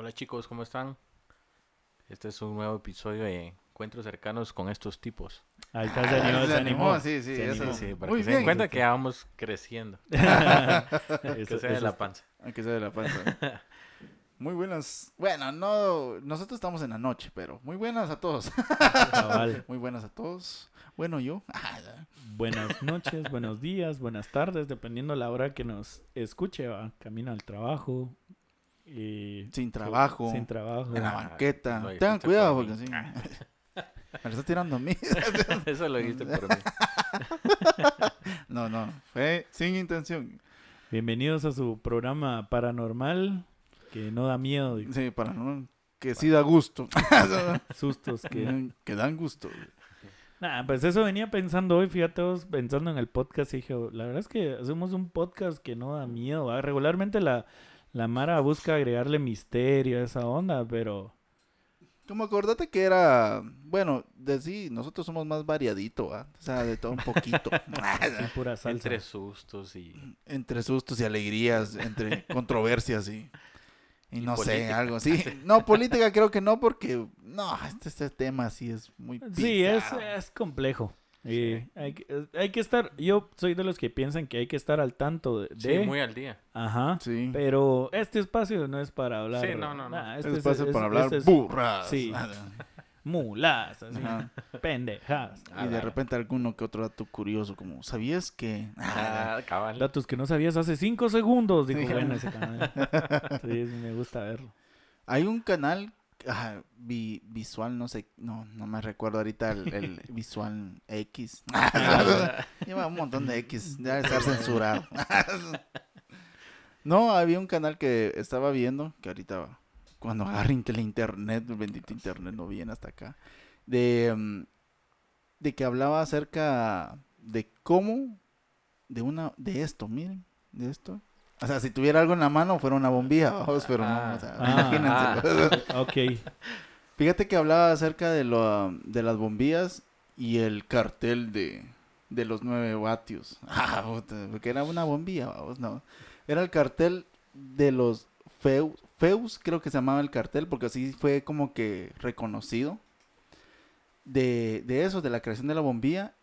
Hola chicos, ¿cómo están? Este es un nuevo episodio de Encuentros cercanos con estos tipos. Ahí está, se animó, se animó. Sí, sí, Se animó. Sí, para Muy que se den bien. cuenta que vamos creciendo. Eso- que sea de la panza. Que ser de la panza. Muy buenas. Bueno, no, nosotros estamos en la noche, pero muy buenas a todos. cabal. Muy buenas a todos. Bueno, yo. Ah, Buenas noches, buenos días, buenas tardes, dependiendo la hora que nos escuche, va. Camino al trabajo. Y Sin trabajo. Sin trabajo. En la Ah, banqueta. Tengan cuidado por porque así. Me lo está tirando a mí. Eso lo dijiste por mí. No, no. Fue sin intención. Bienvenidos a su programa paranormal que no da miedo, Sí, para no. Que sí da gusto. sustos que... que dan gusto. Nah, pues eso venía pensando hoy, fíjate vos, pensando en el podcast, y dije, la verdad es que hacemos un podcast que no da miedo, ¿va? Regularmente la, la Mara busca agregarle misterio a esa onda, pero... Como acordate que era, bueno, de sí, nosotros somos más variadito, ¿va? O sea, de todo un poquito. Sí, pura salsa. Entre sustos y... entre sustos y alegrías, entre controversias y, y, Y no sé, algo así. No, política creo que no, porque no, este, este tema sí es muy Sí, es, es complejo. Y hay, que- hay que estar, yo soy de los que piensan que hay que estar al tanto de... Sí, muy al día. Ajá. Sí, Pero este espacio no es para hablar... Sí, no, no, no. Nah, es este espacio es- para es- hablar este es burras. sí. mulas, así, Ajá. pendejas. Y de repente alguno que otro dato curioso, como, ¿sabías que? Ah, cabal. Datos que no sabías hace cinco segundos. Dijo, Sí. bueno, ese canal. Sí, sí, me gusta verlo. Hay un canal ah, vi- visual, no sé, no, no me recuerdo ahorita el, el visual X. Lleva un montón de X, debe estar censurado. no, había un canal que estaba viendo, que ahorita cuando agarren el internet, el bendito internet no viene hasta acá, de, mm, de que hablaba acerca de cómo, de una, de esto, miren, de esto. O sea, si tuviera algo en la mano fuera una bombilla, vamos, pero no, o sea, Ah, imagínense. Ok. Fíjate que hablaba acerca de, lo, de las bombillas y el cartel de, de los 9 vatios. Ah, porque era una bombilla, vamos, no. Era el cartel de los Feus, Feus, creo que se llamaba el cartel, porque así fue como que reconocido. De, de eso, de la creación de la bombilla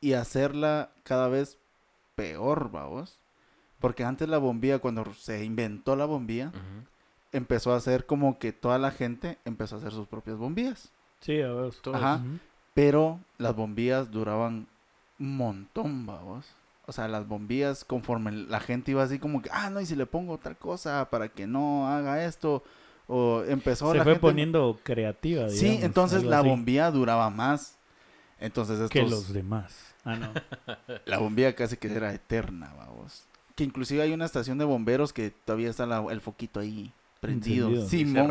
y hacerla cada vez peor, vamos. Porque antes la bombilla, cuando se inventó la bombilla, empezó a hacer como que toda la gente empezó a hacer sus propias bombillas. Sí, a ver. Todos. Ajá. Pero las bombillas duraban un montón, vamos. O sea, las bombillas, conforme la gente iba así como que, ah, no, y si le pongo tal cosa para que no haga esto. O empezó Se la fue gente- poniendo creativa, Sí, digamos, entonces algo la así, bombilla duraba más. Entonces Que los demás. Ah, no. la bombilla casi que era eterna, vamos. Que inclusive hay una estación de bomberos que todavía está la- el foquito ahí prendido. Simón.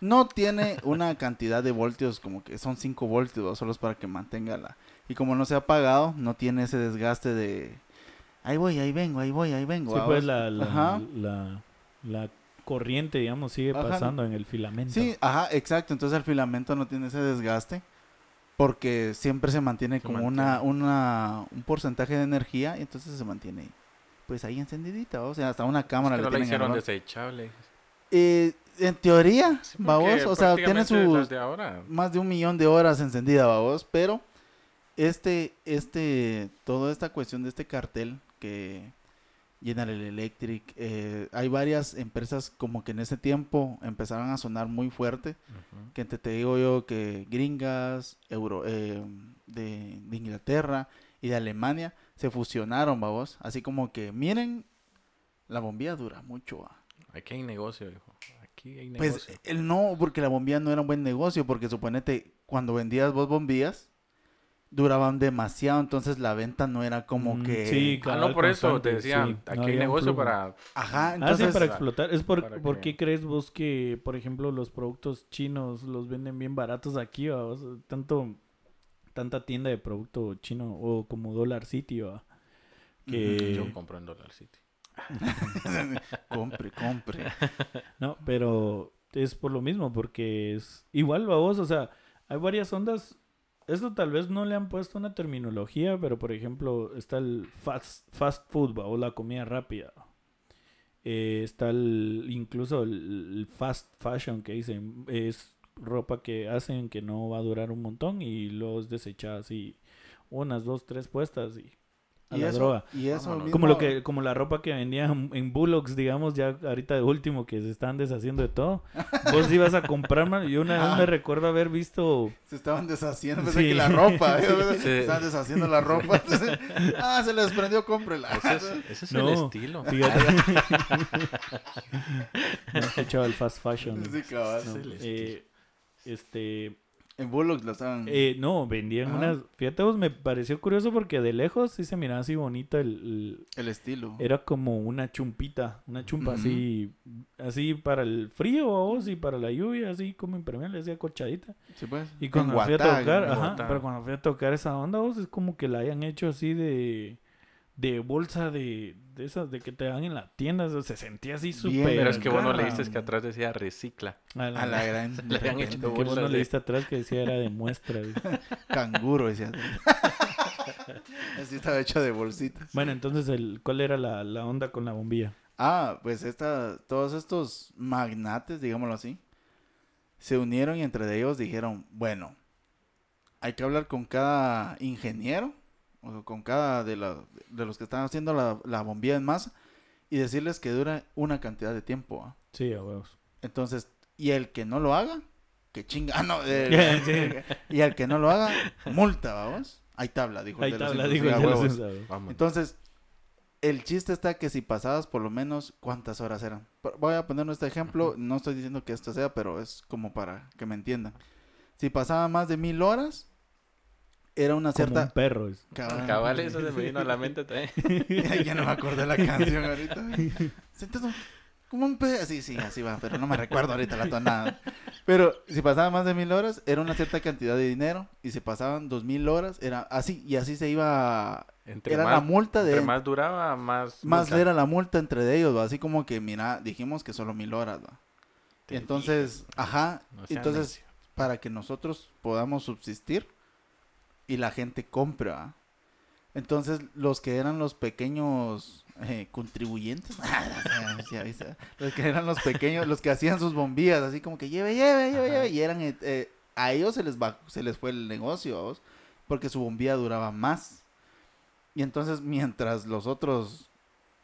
No tiene una cantidad de voltios, como que son 5 voltios, solo es para que mantenga la... Y como no se ha apagado, no tiene ese desgaste de... Ahí voy, ahí vengo, ahí voy, ahí vengo. Sí, pues la, la, Ajá. la, la corriente, digamos, sigue Ajá, pasando en el filamento. Sí, ajá, exacto. Entonces el filamento no tiene ese desgaste porque siempre se mantiene Se como Una, una, un porcentaje de energía y entonces se mantiene pues ahí encendidita, o sea, hasta una Es cámara que le no la hicieron desechable. Eh, en teoría, Sí, vamos, porque o sea, tiene sus de ahora. más de un millón de horas encendida, vamos, pero este, este, toda esta cuestión de este cartel que General Electric, eh, hay varias empresas como que en ese tiempo empezaron a sonar muy fuerte, que te, te digo yo que gringas, euro, eh, de, de Inglaterra y de Alemania se fusionaron, vamos, así como que miren, la bombilla dura mucho, ah. Aquí hay negocio, hijo. Aquí hay Pues negocio. el no, porque la bombilla no era un buen negocio, porque suponete, cuando vendías vos bombillas, duraban demasiado, entonces la venta no era como Mm, que... sí, ah, cabal, no, por eso te decía, sí, no aquí hay negocio para... Ajá, Ah, sí, entonces... para explotar. Es por, para ¿Por que- qué crees vos que, por ejemplo, los productos chinos los venden bien baratos aquí? ¿va? O sea, tanto, tanta tienda de producto chino o como Dollar City, ¿va? que... Yo compro en Dollar City. compre, compre. No, pero es por lo mismo, porque es igual a vos, o sea, hay varias ondas. Esto tal vez no le han puesto una terminología, pero por ejemplo está el fast, fast food ¿va? o la comida rápida. Eh, está el, incluso el, el fast fashion que dicen. Es ropa que hacen que no va a durar un montón y luego es desechada así. Unas, dos, tres puestas y a y la eso, droga. Y eso Vámonos. mismo- Como lo que, como la ropa que vendían en Bullocks, digamos, ya ahorita de último que se están deshaciendo de todo. Vos ibas a comprar, man. Yo una vez Ah. me recuerdo haber visto Se estaban deshaciendo, pensé Sí. que la ropa. ¿eh? Sí. Se estaban deshaciendo la ropa. ah, se les desprendió, cómprela. Ese es, ese es No, el estilo. Fíjate. no he escuchado el fast fashion. Sí, cabal. No, el eh, este, En Bullock la estaban. eh, no, vendían Ajá. unas. Fíjate, vos, me pareció curioso porque de lejos sí se miraba así bonita el, el estilo. era como una chumpita, una chumpa así, así para el frío vos, y para la lluvia, así como impermeable, así acolchadita. Sí, pues. Y En cuando fui a tocar, ajá, pero cuando fui a tocar esa onda, vos, es como que la hayan hecho así de, de bolsa de, de esas de que te dan en la tienda, o sea, se sentía así súper. Pero es que vos no leíste que atrás decía recicla. A la, A la gran. Le habían hecho que vos no de- leíste atrás que decía era de muestra. Canguro, decía. Así estaba hecho de bolsitas. bueno, entonces, el, ¿cuál era la, la onda con la bombilla? Ah, pues esta, todos estos magnates, digámoslo así, se unieron y entre ellos dijeron, bueno, hay que hablar con cada ingeniero, con cada de, la- de los que están haciendo la, la bombilla en masa, y decirles que dura una cantidad de tiempo. ¿ah? Sí, a huevos. Entonces, y el que no lo haga, que chinga, ah, no, eh, y el que no lo haga, multa, vamos. Hay tabla, dijo. el Ahí de los está, la cinco, digo sí, el de los. Entonces, el chiste está que si pasabas por lo menos, ¿cuántas horas eran? Voy a poner este ejemplo, no estoy diciendo que esto sea, pero es como para que me entiendan. Si pasaba más de mil horas, era una Como un cierta... perro. es. Cabal. Cabal, eso se me vino a la mente también. ya no me acordé la canción ahorita. Sentado como un pez. Sí, sí, así va, pero no me recuerdo ahorita la tonada. Pero si pasaba más de mil horas, era una cierta cantidad de dinero. Y si pasaban dos mil horas, era así. Y así se iba... Entre Era más, la multa de... entre más duraba, más... Más multa. era la multa entre de ellos, ¿va? así como que, mira, dijimos que solo mil horas, entonces, ajá, No entonces, necio. para que nosotros podamos subsistir y la gente compre, ¿va? Entonces, los que eran los pequeños eh, contribuyentes, está. los que eran los pequeños, los que hacían sus bombillas, así como que lleve, lleve, lleve, lleve, y eran, eh, eh, a ellos se les, bajó- se les fue el negocio, ¿vos? porque su bombilla duraba más. Y entonces, mientras los otros,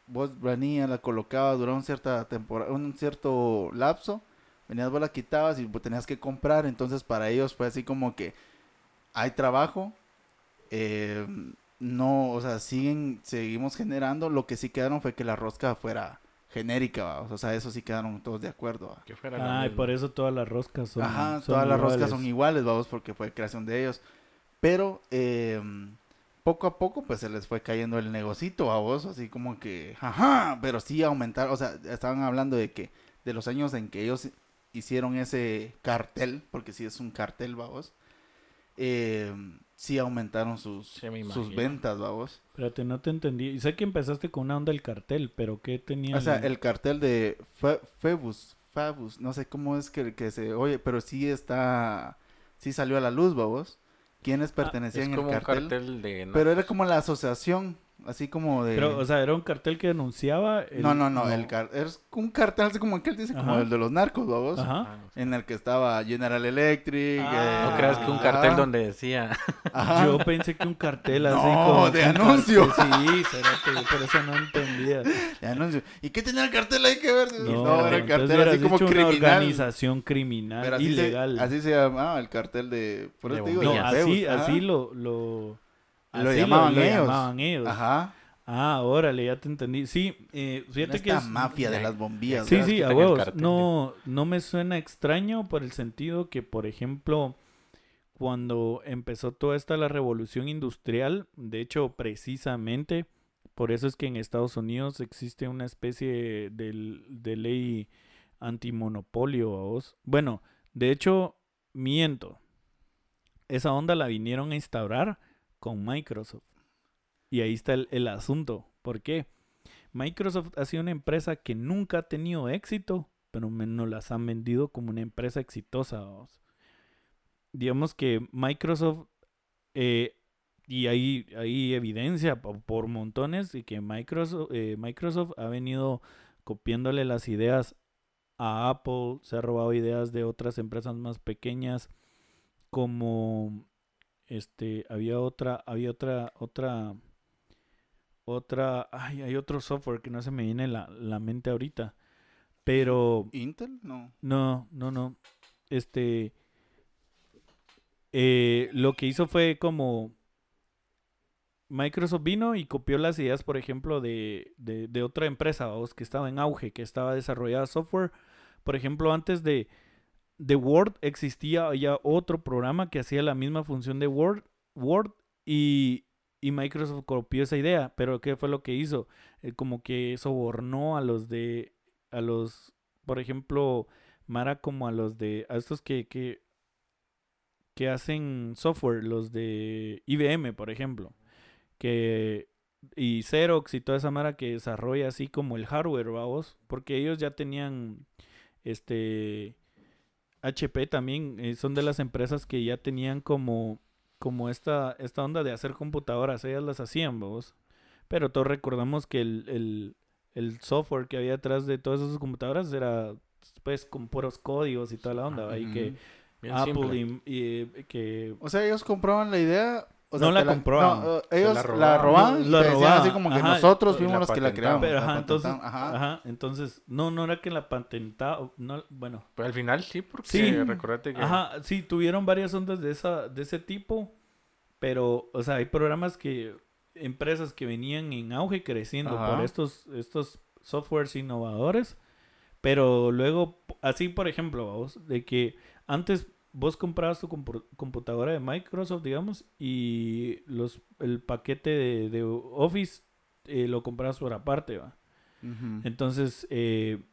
vos venías, la colocabas, duraba un, cierta temporada, un cierto lapso, venías, vos la quitabas y pues, tenías que comprar. Entonces, para ellos fue así como que hay trabajo, eh, no, o sea, siguen, seguimos generando. Lo que sí quedaron fue que la rosca fuera genérica, ¿va? o sea, eso sí quedaron todos de acuerdo. ¿va? Que fuera Ah, y por eso todas las roscas son. Ajá, son todas las roscas iguales. son iguales, vamos, porque fue creación de ellos. Pero eh, poco a poco, pues se les fue cayendo el negocito a vos, así como que, ajá, pero sí aumentar, o sea, estaban hablando de que de los años en que ellos hicieron ese cartel, porque sí es un cartel, vamos, eh, sí aumentaron sus, Sí, sus ventas, vamos. Espérate, no te entendí. Y sé que empezaste con una onda del cartel, pero ¿qué tenía? O sea, el cartel de Fe- Febus, Fabus, no sé cómo es que, que se oye, pero sí está, sí salió a la luz, vamos. ¿Quiénes Es pertenecían como al un cartel? cartel de... Pero era como la asociación, así como de... Pero, o sea, era un cartel que denunciaba. el- no, no, no, el car- es un cartel así como aquel dice, como el de los narcos, vamos. Ajá. Ah, En el que estaba General Electric. Ah, No creas que un cartel ajá, donde decía... ajá. Yo pensé que un cartel así No, como. de un anuncio. cartel, Sí, espérate, yo por eso no entendía. de anuncio. ¿Y qué tenía el cartel ahí que ver? No, No, era el cartel así como dicho una criminal. organización criminal, Pero así ilegal. Se, así se llamaba el cartel de... Por De eso te digo, no, así, así lo, lo, Lo así llamaban lo ellos. llamaban ellos. Ajá. Ah, órale, ya te entendí. Sí, eh, fíjate que Esta es- mafia de las bombillas. Sí, sí, a huevos. No, no me suena extraño por el sentido que, por ejemplo, cuando empezó toda esta la revolución industrial, de hecho, precisamente, por eso es que en Estados Unidos existe una especie de, de ley antimonopolio, ¿vos? Bueno, de hecho, miento. Esa onda la vinieron a instaurar con Microsoft. Y ahí está el, el asunto. ¿Por qué? Microsoft ha sido una empresa que nunca ha tenido éxito, pero nos las han vendido como una empresa exitosa. Digamos que Microsoft, eh, y hay, evidencia po- por montones de que Microsoft, eh, Microsoft ha venido copiándole las ideas a Apple, se ha robado ideas de otras empresas más pequeñas, como este, había otra, había otra, otra, otra, ay, hay otro software que no se me viene la, la mente ahorita, pero ¿Intel? No. no, no, no, este, eh, lo que hizo fue como Microsoft vino y copió las ideas, por ejemplo, de, de, de otra empresa vamos, que estaba en auge, que estaba desarrollada software. Por ejemplo, antes de, de Word existía ya otro programa que hacía la misma función de Word, Word y, y Microsoft copió esa idea. Pero ¿qué fue lo que hizo? Eh, como que sobornó a los de, a los, por ejemplo, Mara como a los de, a estos que, que, que hacen software, los de IBM, por ejemplo que y Xerox y toda esa mara que desarrolla así como el hardware, vamos, porque ellos ya tenían este HP también eh, son de las empresas que ya tenían como como esta esta onda de hacer computadoras, ellas las hacían, vamos. Pero todos recordamos que el, el, el software que había detrás de todas esas computadoras era pues con puros códigos y toda la onda, ahí que Bien Apple y, eh, que O sea, ellos compraban la idea. O No la compraban. no, eh, Se ellos la la robaban. La robaban, así como que ajá, nosotros fuimos la los que la creamos. Pero, la ajá, entonces, ajá. ajá. entonces, no, no era que la patentaba, no, bueno, Pero al final sí, porque Sí. recordate que ajá, sí, tuvieron varias ondas de esa, de ese tipo, pero, o sea, hay programas que, empresas que venían en auge creciendo Ajá. por estos, estos softwares innovadores, pero luego, así por ejemplo, vamos, de que antes vos comprabas tu compu- computadora de Microsoft, digamos, y los, el paquete de, de Office eh, lo comprabas por aparte, va. Entonces, eh,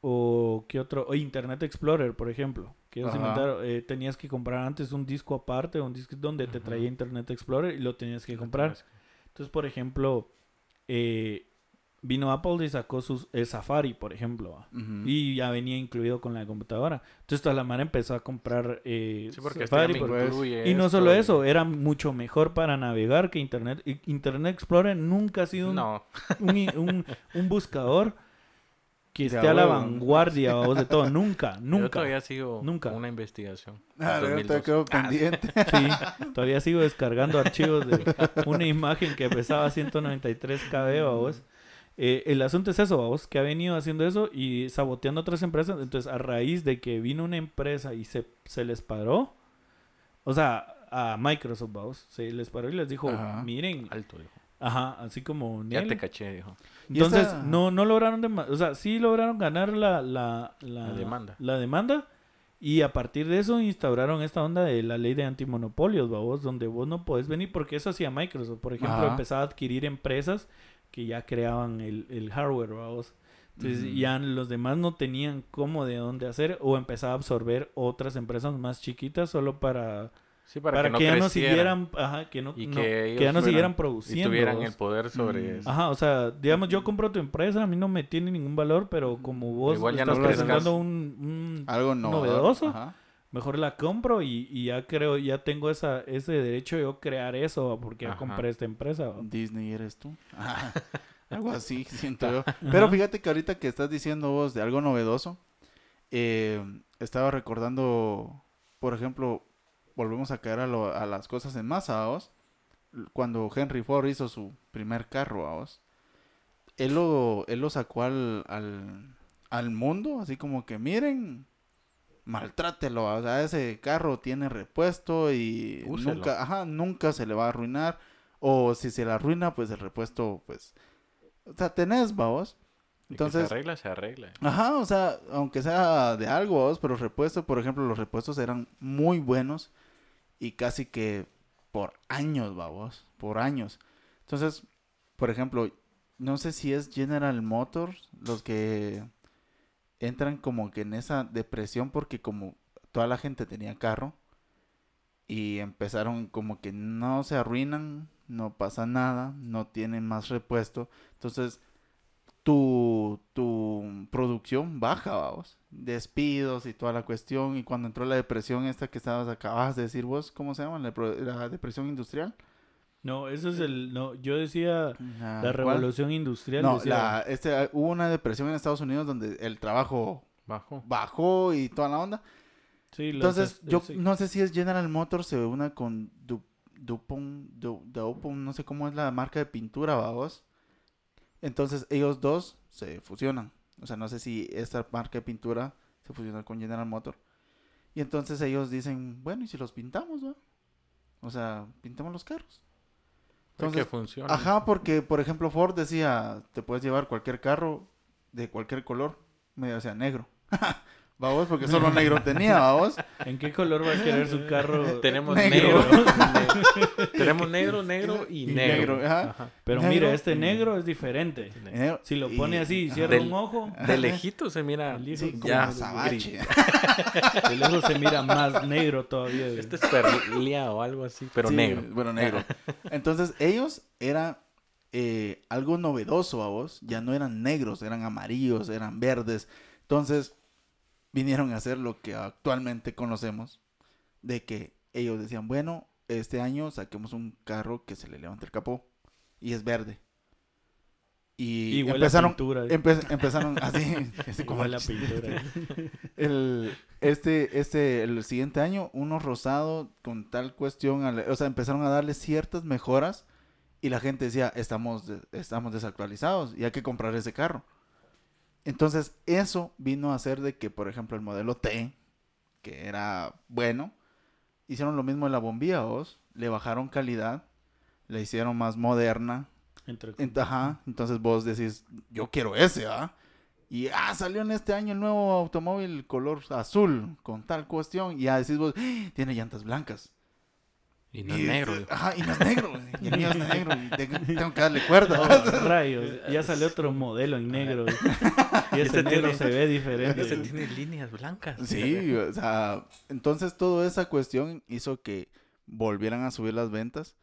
o qué otro, o Internet Explorer, por ejemplo, que ellos Ajá. inventaron, eh, tenías que comprar antes un disco aparte, un disco donde te traía Internet Explorer y lo tenías que comprar. Entonces, por ejemplo, eh, vino Apple y sacó sus, el Safari, por ejemplo, y ya venía incluido con la computadora. Entonces, toda la mara empezó a comprar eh, Sí, porque este Safari. incluye y no solo y- eso, era mucho mejor para navegar que Internet. Internet Explorer nunca ha sido un No, un, i- un- un buscador que esté a la huevo. vanguardia vos, de todo. Nunca, yo nunca. todavía sigo Nunca. una investigación. Ah, en luego te 2002. quedo pendiente. Sí, todavía sigo descargando archivos de una imagen que pesaba 193 KB, vos. Eh, el asunto es eso, vos, que ha venido haciendo eso y saboteando otras empresas. Entonces, a raíz de que vino una empresa y se, se les paró, o sea, a Microsoft, vos, se les paró y les dijo, Ajá. miren, Alto, dijo. ajá, así como... Ya te caché, dijo. Entonces, esta- no, no lograron, o sea, sí lograron ganar la, la, la, La demanda. la demanda, y a partir de eso instauraron esta onda de la ley de antimonopolios, vos, donde vos no podés venir, porque eso hacía Microsoft, por ejemplo, Ajá. empezaba a adquirir empresas que ya creaban el, el hardware, vos. Entonces ya los demás no tenían cómo de dónde hacer o empezaba a absorber otras empresas más chiquitas solo para, Sí, para, para, que, que, ya no siguieran, ajá, que no, y no- que ya no fueran- siguieran y produciendo. tuvieran vos. el poder sobre Mm. eso. Ajá, o sea, digamos, yo compro tu empresa, a mí no me tiene ningún valor, pero como vos Igual estás no presentando un, un- Algo no. novedoso. Ajá. Mejor la compro y, y ya creo, ya tengo esa, ese derecho de yo crear eso, porque ya compré esta empresa. Disney eres tú. Algo así, siento yo. Pero fíjate que ahorita que estás diciendo vos de algo novedoso, eh, estaba recordando, por ejemplo, volvemos a caer a, lo- a las cosas en masa, vos. Cuando Henry Ford hizo su primer carro, vos. Él lo, él lo sacó al, al, al mundo, así como que miren, maltrátelo, o sea, ese carro tiene repuesto y Úselo. nunca, ajá, nunca se le va a arruinar. O si se le arruina, pues el repuesto, pues, o sea, tenés, vamos. Y que Entonces, se arregla, se arregla. Ajá, o sea, aunque sea de algo, vos, pero repuesto, por ejemplo, los repuestos eran muy buenos y casi que por años, vamos, por años. Entonces, por ejemplo, no sé si es General Motors los que entran como que en esa depresión porque como toda la gente tenía carro y empezaron como que no se arruinan, no pasa nada, no tienen más repuesto. Entonces, tu, tu producción baja, vamos. Despidos y toda la cuestión. Y cuando entró la depresión esta que estabas, acabas de decir vos, ¿cómo se llama? La, depresión industrial. No, eso es el... No, yo decía Ah, la ¿cuál? revolución industrial. No, decía- la, este, hubo una depresión en Estados Unidos donde el trabajo Bajo. bajó y toda la onda. sí, Entonces, es- yo sí. no sé si es General Motors o una con Du- Dupont, Du- Dupont, no sé cómo es la marca de pintura, vamos. Entonces, ellos dos se fusionan. O sea, no sé si esta marca de pintura se fusiona con General Motors. Y entonces ellos dicen, bueno, ¿y si los pintamos, va? O sea, pintamos los carros. Que Entonces, funcione. Ajá, porque por ejemplo Ford decía, te puedes llevar cualquier carro de cualquier color, medio sea negro. Vamos, porque solo negro tenía, vamos. ¿En qué color va a querer su carro? Tenemos Negro. negro. ne- tenemos negro, negro y Y negro. negro, ajá. Ajá. Pero negro mira, este y- negro es diferente. Negro. Si lo Y- pone así y cierra Del- un ojo, De lejito se mira. Sí, como ya, como azabache. de lejos se mira más negro todavía. güey. Este es perlia o algo así, pero Sí, negro. Bueno, negro. Entonces, ellos era eh, algo novedoso a vos. Ya no eran negros, eran amarillos, eran verdes. Entonces, vinieron a hacer lo que actualmente conocemos. De que ellos decían, bueno, este año saquemos un carro que se le levanta el capó. Y es verde. Y empezaron, pintura. empe- empezaron así, así como Huele a pintura. el, este, este, el siguiente año, uno rosado con tal cuestión, o sea, empezaron a darle ciertas mejoras y la gente decía, estamos, estamos desactualizados y hay que comprar ese carro. Entonces, eso vino a hacer de que, por ejemplo, el modelo T, que era bueno, hicieron lo mismo en la bombilla, vos, le bajaron calidad, le hicieron más moderna, Entre- Ent- Ajá, entonces vos decís, yo quiero ese, ¿ah? Y ah, salió en este año el nuevo automóvil color azul, con tal cuestión, y ya decís vos, "Ah, tiene llantas blancas. Y no es Y- negro. Ajá, y no es negro, y el mío es negro, y tengo, que darle cuerda. Oh, rayos, ya salió otro modelo en negro. Y ese Este negro tiene- se ve diferente. Ese tiene líneas blancas. Sí, o sea, entonces toda esa cuestión hizo que volvieran a subir las ventas.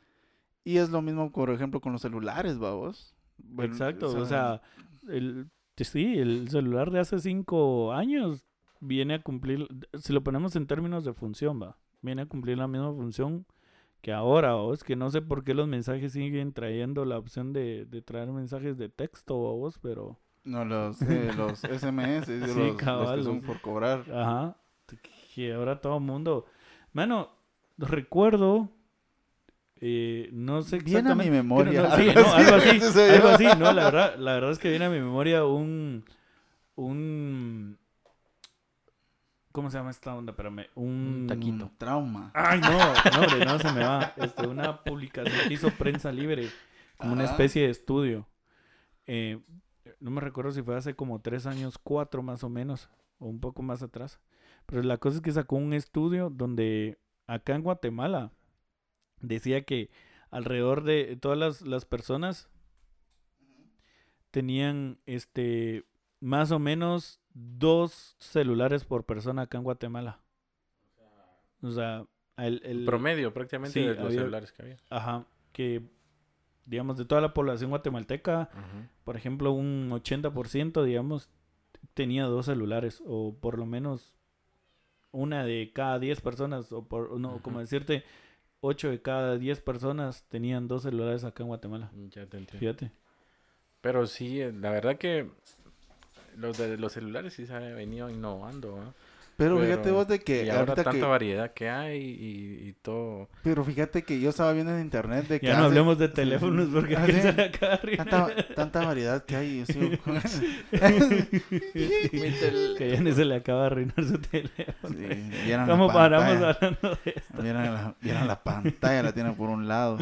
Y es lo mismo, por ejemplo, con los celulares, vamos. Exacto, o sea, el, sí, el celular de hace cinco años viene a cumplir, si lo ponemos en términos de función, va, viene a cumplir la misma función que ahora, o es que no sé por qué los mensajes siguen trayendo la opción de, de traer mensajes de texto, o vos, pero, No, los, eh, los SMS, Sí, los, que son por cobrar. ajá, que ahora todo el mundo, mano, recuerdo, eh, no sé Viene a mi exactamente, memoria. no, sí, no, algo así, algo así, no, la verdad, la verdad es que viene a mi memoria un, un, ¿cómo se llama esta onda? Espérame, un, Un taquito. Trauma. Ay, no, no, hombre, no se me va. Este, una publicación que hizo Prensa Libre, como una especie de estudio. Eh, no me recuerdo si fue hace como tres años, cuatro más o menos, o un poco más atrás. Pero la cosa es que sacó un estudio donde acá en Guatemala decía que alrededor de todas las, las personas tenían este más o menos dos celulares por persona acá en Guatemala. O sea, el, el- Promedio prácticamente Sí, de los había- celulares que había. ajá, que digamos de toda la población guatemalteca, por ejemplo, un 80%, digamos, tenía dos celulares o por lo menos una de cada 10 personas o por no, como decirte 8 de cada 10 personas tenían dos celulares acá en Guatemala. Ya te entiendo. Fíjate. Pero sí, eh, la verdad que los de los celulares sí se ha venido innovando. Pero, Pero- fíjate vos de que y ahora ahorita tanta que... variedad que hay y, y todo. Pero fíjate que yo estaba viendo en internet de que... Ya no hace- hablemos de teléfonos porque Ah, acaba de arruinar. Tanta, tanta variedad que hay. sí. que ya ni se le acaba de arruinar su teléfono. Sí, ¿Cómo paramos hablando de esto? Vieran la, vieran la pantalla, la tienen por un lado.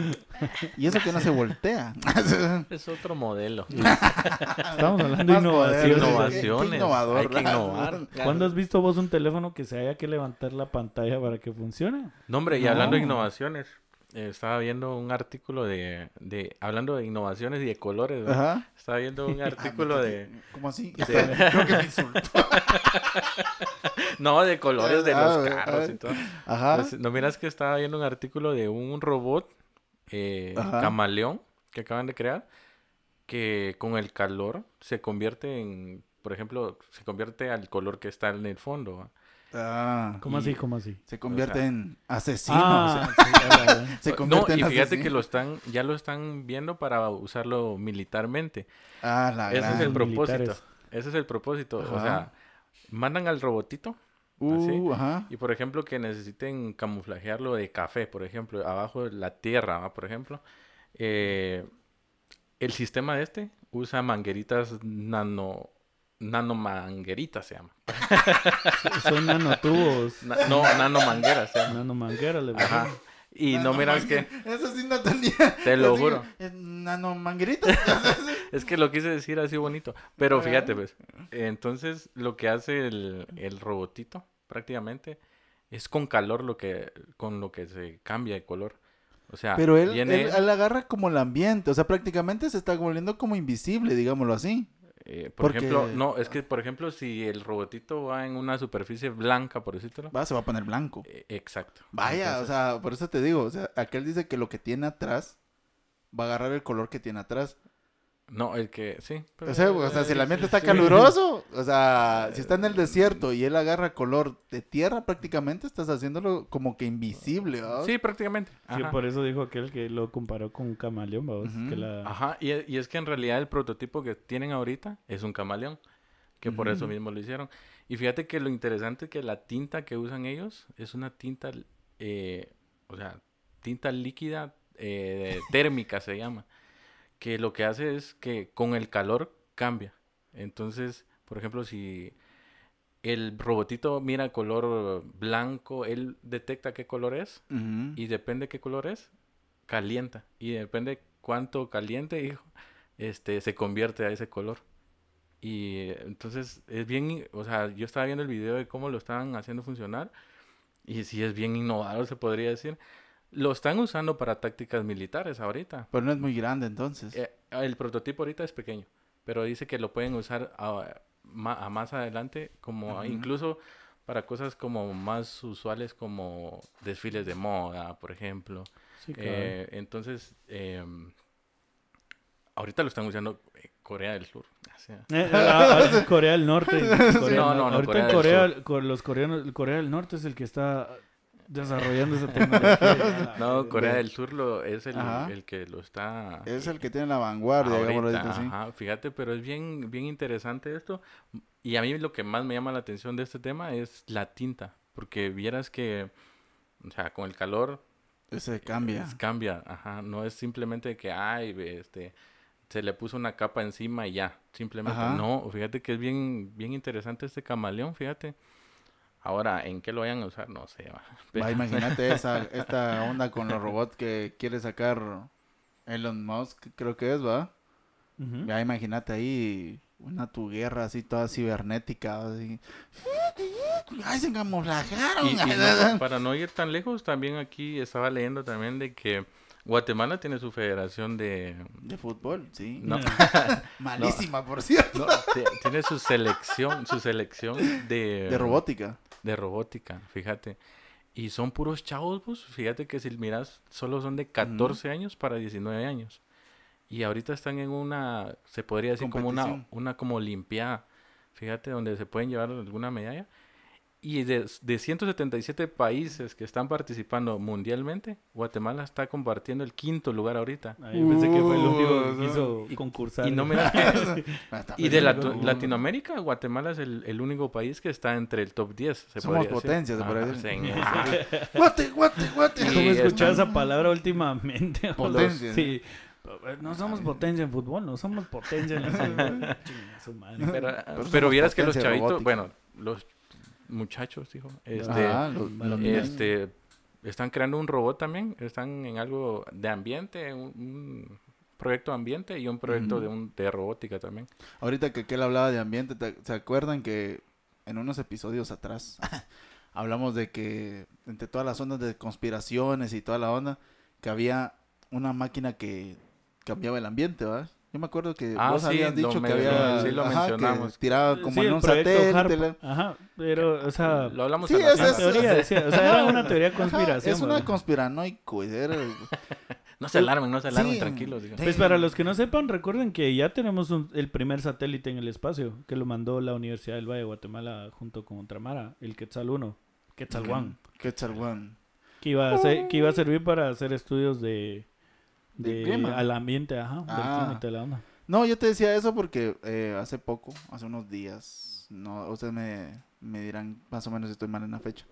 Y eso que no se voltea. Es otro modelo. Estamos hablando de innovaciones. Qué- Innovaciones. qué innovador, Hay que innovar. ¿Cuándo has visto vos un teléfono que se haya que levantar la pantalla para que funcione? No, hombre, y hablando de No. innovaciones, eh, estaba viendo un artículo de, de, hablando de innovaciones y de colores, ¿no? Ajá. estaba viendo un artículo de, ¿Cómo así? Creo que me insultó. no, de colores de Ah, los a ver, a carros y todo. Ajá. Pues, no miras que estaba viendo un artículo de un robot eh, camaleón que acaban de crear, que con el calor se convierte en, por ejemplo, se convierte al color que está en el fondo. Ah, ¿Cómo Y- así? ¿Cómo así? se convierte sea- en asesino. Ah, o sea, sí, a la vez. se No, convierte y en fíjate asesino. que lo están, ya lo están viendo para usarlo militarmente. Ah, la Ese es el propósito. militares. Ese es el propósito. O sea, mandan al robotito Uh, ajá. y por ejemplo que necesiten camuflajearlo de café, por ejemplo, abajo de la tierra, ¿va? por ejemplo. eh, el sistema de este usa mangueritas nano nanomangueritas se llama. Son nanotubos. Na- no, nanomangueras se llama. Nanomanguera, le Ajá. Y no miras que Eso sí no tenía. Te lo Así, juro. eh, Nano manguerita. Es que lo quise decir así bonito. Pero fíjate, pues. Entonces, lo que hace el, el robotito, prácticamente, es con calor lo que, con lo que se cambia de color. O sea, Pero él, viene, él, él agarra como el ambiente. O sea, prácticamente se está volviendo como invisible, digámoslo así. Eh, por porque- ejemplo, no, es que, por ejemplo, si el robotito va en una superficie blanca, por decirlo. Va, se va a poner blanco. eh, exacto. Vaya, Entonces, o sea, por eso te digo. O sea, aquel dice que lo que tiene atrás va a agarrar el color que tiene atrás. No, el que, sí. pero- O sea, o sea, si el ambiente está sí. caluroso, o sea, si está en el desierto y él agarra color de tierra, prácticamente estás haciéndolo como que invisible. Sí, prácticamente. Sí, Ajá. por eso dijo aquel que lo comparó con un camaleón, que la... Ajá, y, y es que en realidad el prototipo que tienen ahorita es un camaleón, que por eso mismo lo hicieron. Y fíjate que lo interesante es que la tinta que usan ellos es una tinta, eh, o sea, tinta líquida eh, térmica se llama, que lo que hace es que con el calor cambia. Entonces, por ejemplo, si el robotito mira color blanco, él detecta qué color es Ujú. y depende qué color es, calienta. Y depende cuánto caliente, hijo, este, se convierte a ese color. Y eh, entonces es bien, o sea, yo estaba viendo el video de cómo lo estaban haciendo funcionar y sí es bien innovador, se podría decir. Lo están usando para tácticas militares ahorita. Pero no es muy grande entonces. Eh, el prototipo ahorita es pequeño, pero dice que lo pueden usar a, más adelante, como incluso para cosas como más usuales como desfiles de moda, por ejemplo. Sí, claro. Eh, entonces, em, ahorita lo están usando Corea del Sur. o sea, Eh, ah, en Corea del Norte. Corea- No, no, no, Ahorita Corea Corea, con los coreanos, Corea del Norte es el que está desarrollando esa tecnología. no, Corea del Sur lo, es el, el que lo está... Es el que tiene la vanguardia, ahorita, ajá, fíjate, pero es bien, bien interesante esto. Y a mí lo que más me llama la atención de este tema es la tinta, porque vieras que, o sea, con el calor Ese cambia. es- cambia, ajá, no es simplemente que, ay, este, se le puso una capa encima y ya, simplemente, Ajá. no, fíjate que es bien, bien interesante este camaleón, fíjate. Ahora, ¿en qué lo vayan a usar? No sé, va. Va, imagínate esa, esta onda con los robots que quiere sacar Elon Musk, creo que es, ¿va? Ya imagínate ahí una tu guerra así toda cibernética, así. ¡Ay, se camuflajaron! Y, y no, para no ir tan lejos, también aquí estaba leyendo también de que Guatemala tiene su federación de... De fútbol, sí. No, Malísima, por cierto. no, tiene su selección, su selección de... De robótica. De robótica, fíjate. Y son puros chavos, pues. Fíjate que si miras, solo son de 14 años para 19 años. Y ahorita están en una, se podría decir como una, una como olimpiada. Fíjate, donde se pueden llevar alguna medalla. Y de, de 177 países que están participando mundialmente, Guatemala está compartiendo el quinto lugar ahorita. Ahí pensé que fue el único que Uh, quiso y- concursar. Y no que- Hasta y de que- Latinoamérica, Guatemala es el, el único país que está entre el top 10. se Somos podría decir. potencia, se podría decir. sí, en- Guate, guate, guate. ¿Cómo escuchado esa palabra últimamente? Potencia. Sí. No somos potencia en fútbol, no somos potencia en madre. Pero, Pero pero vieras que los chavitos, robótica. bueno, los muchachos, hijo, este, Ajá, los- este, están creando un robot también, están en algo de ambiente, un, un proyecto de ambiente y un proyecto de, un, de robótica también. Ahorita que aquel hablaba de ambiente, ¿te- ¿se acuerdan que en unos episodios atrás hablamos de que entre todas las ondas de conspiraciones y toda la onda, que había una máquina que cambiaba el ambiente, ¿verdad? Yo me acuerdo que Ah, vos sí, habías dicho que había sí, lo ajá, que mencionamos. tiraba como Sí, en un satélite. Ajá, pero, o sea, Lo hablamos sí, en la es- teoría decía, o sea, era una teoría de Ajá, conspiración. es una ¿verdad? conspiranoico. era- No se alarmen, no se alarmen, Sí, tranquilos. digo. sí. Pues para los que no sepan, recuerden que ya tenemos un- el primer satélite en el espacio, que lo mandó la Universidad del Valle de Guatemala junto con Ultramara, el Quetzal 1, Quetzal 1, Quetzal One. que iba a, ser- que iba a servir para hacer estudios de, ¿De de- clima? al ambiente, ajá, del Ah. clima y toda la onda. No, yo te decía eso porque eh, hace poco, hace unos días, no, ustedes me, me dirán más o menos si estoy mal en la fecha,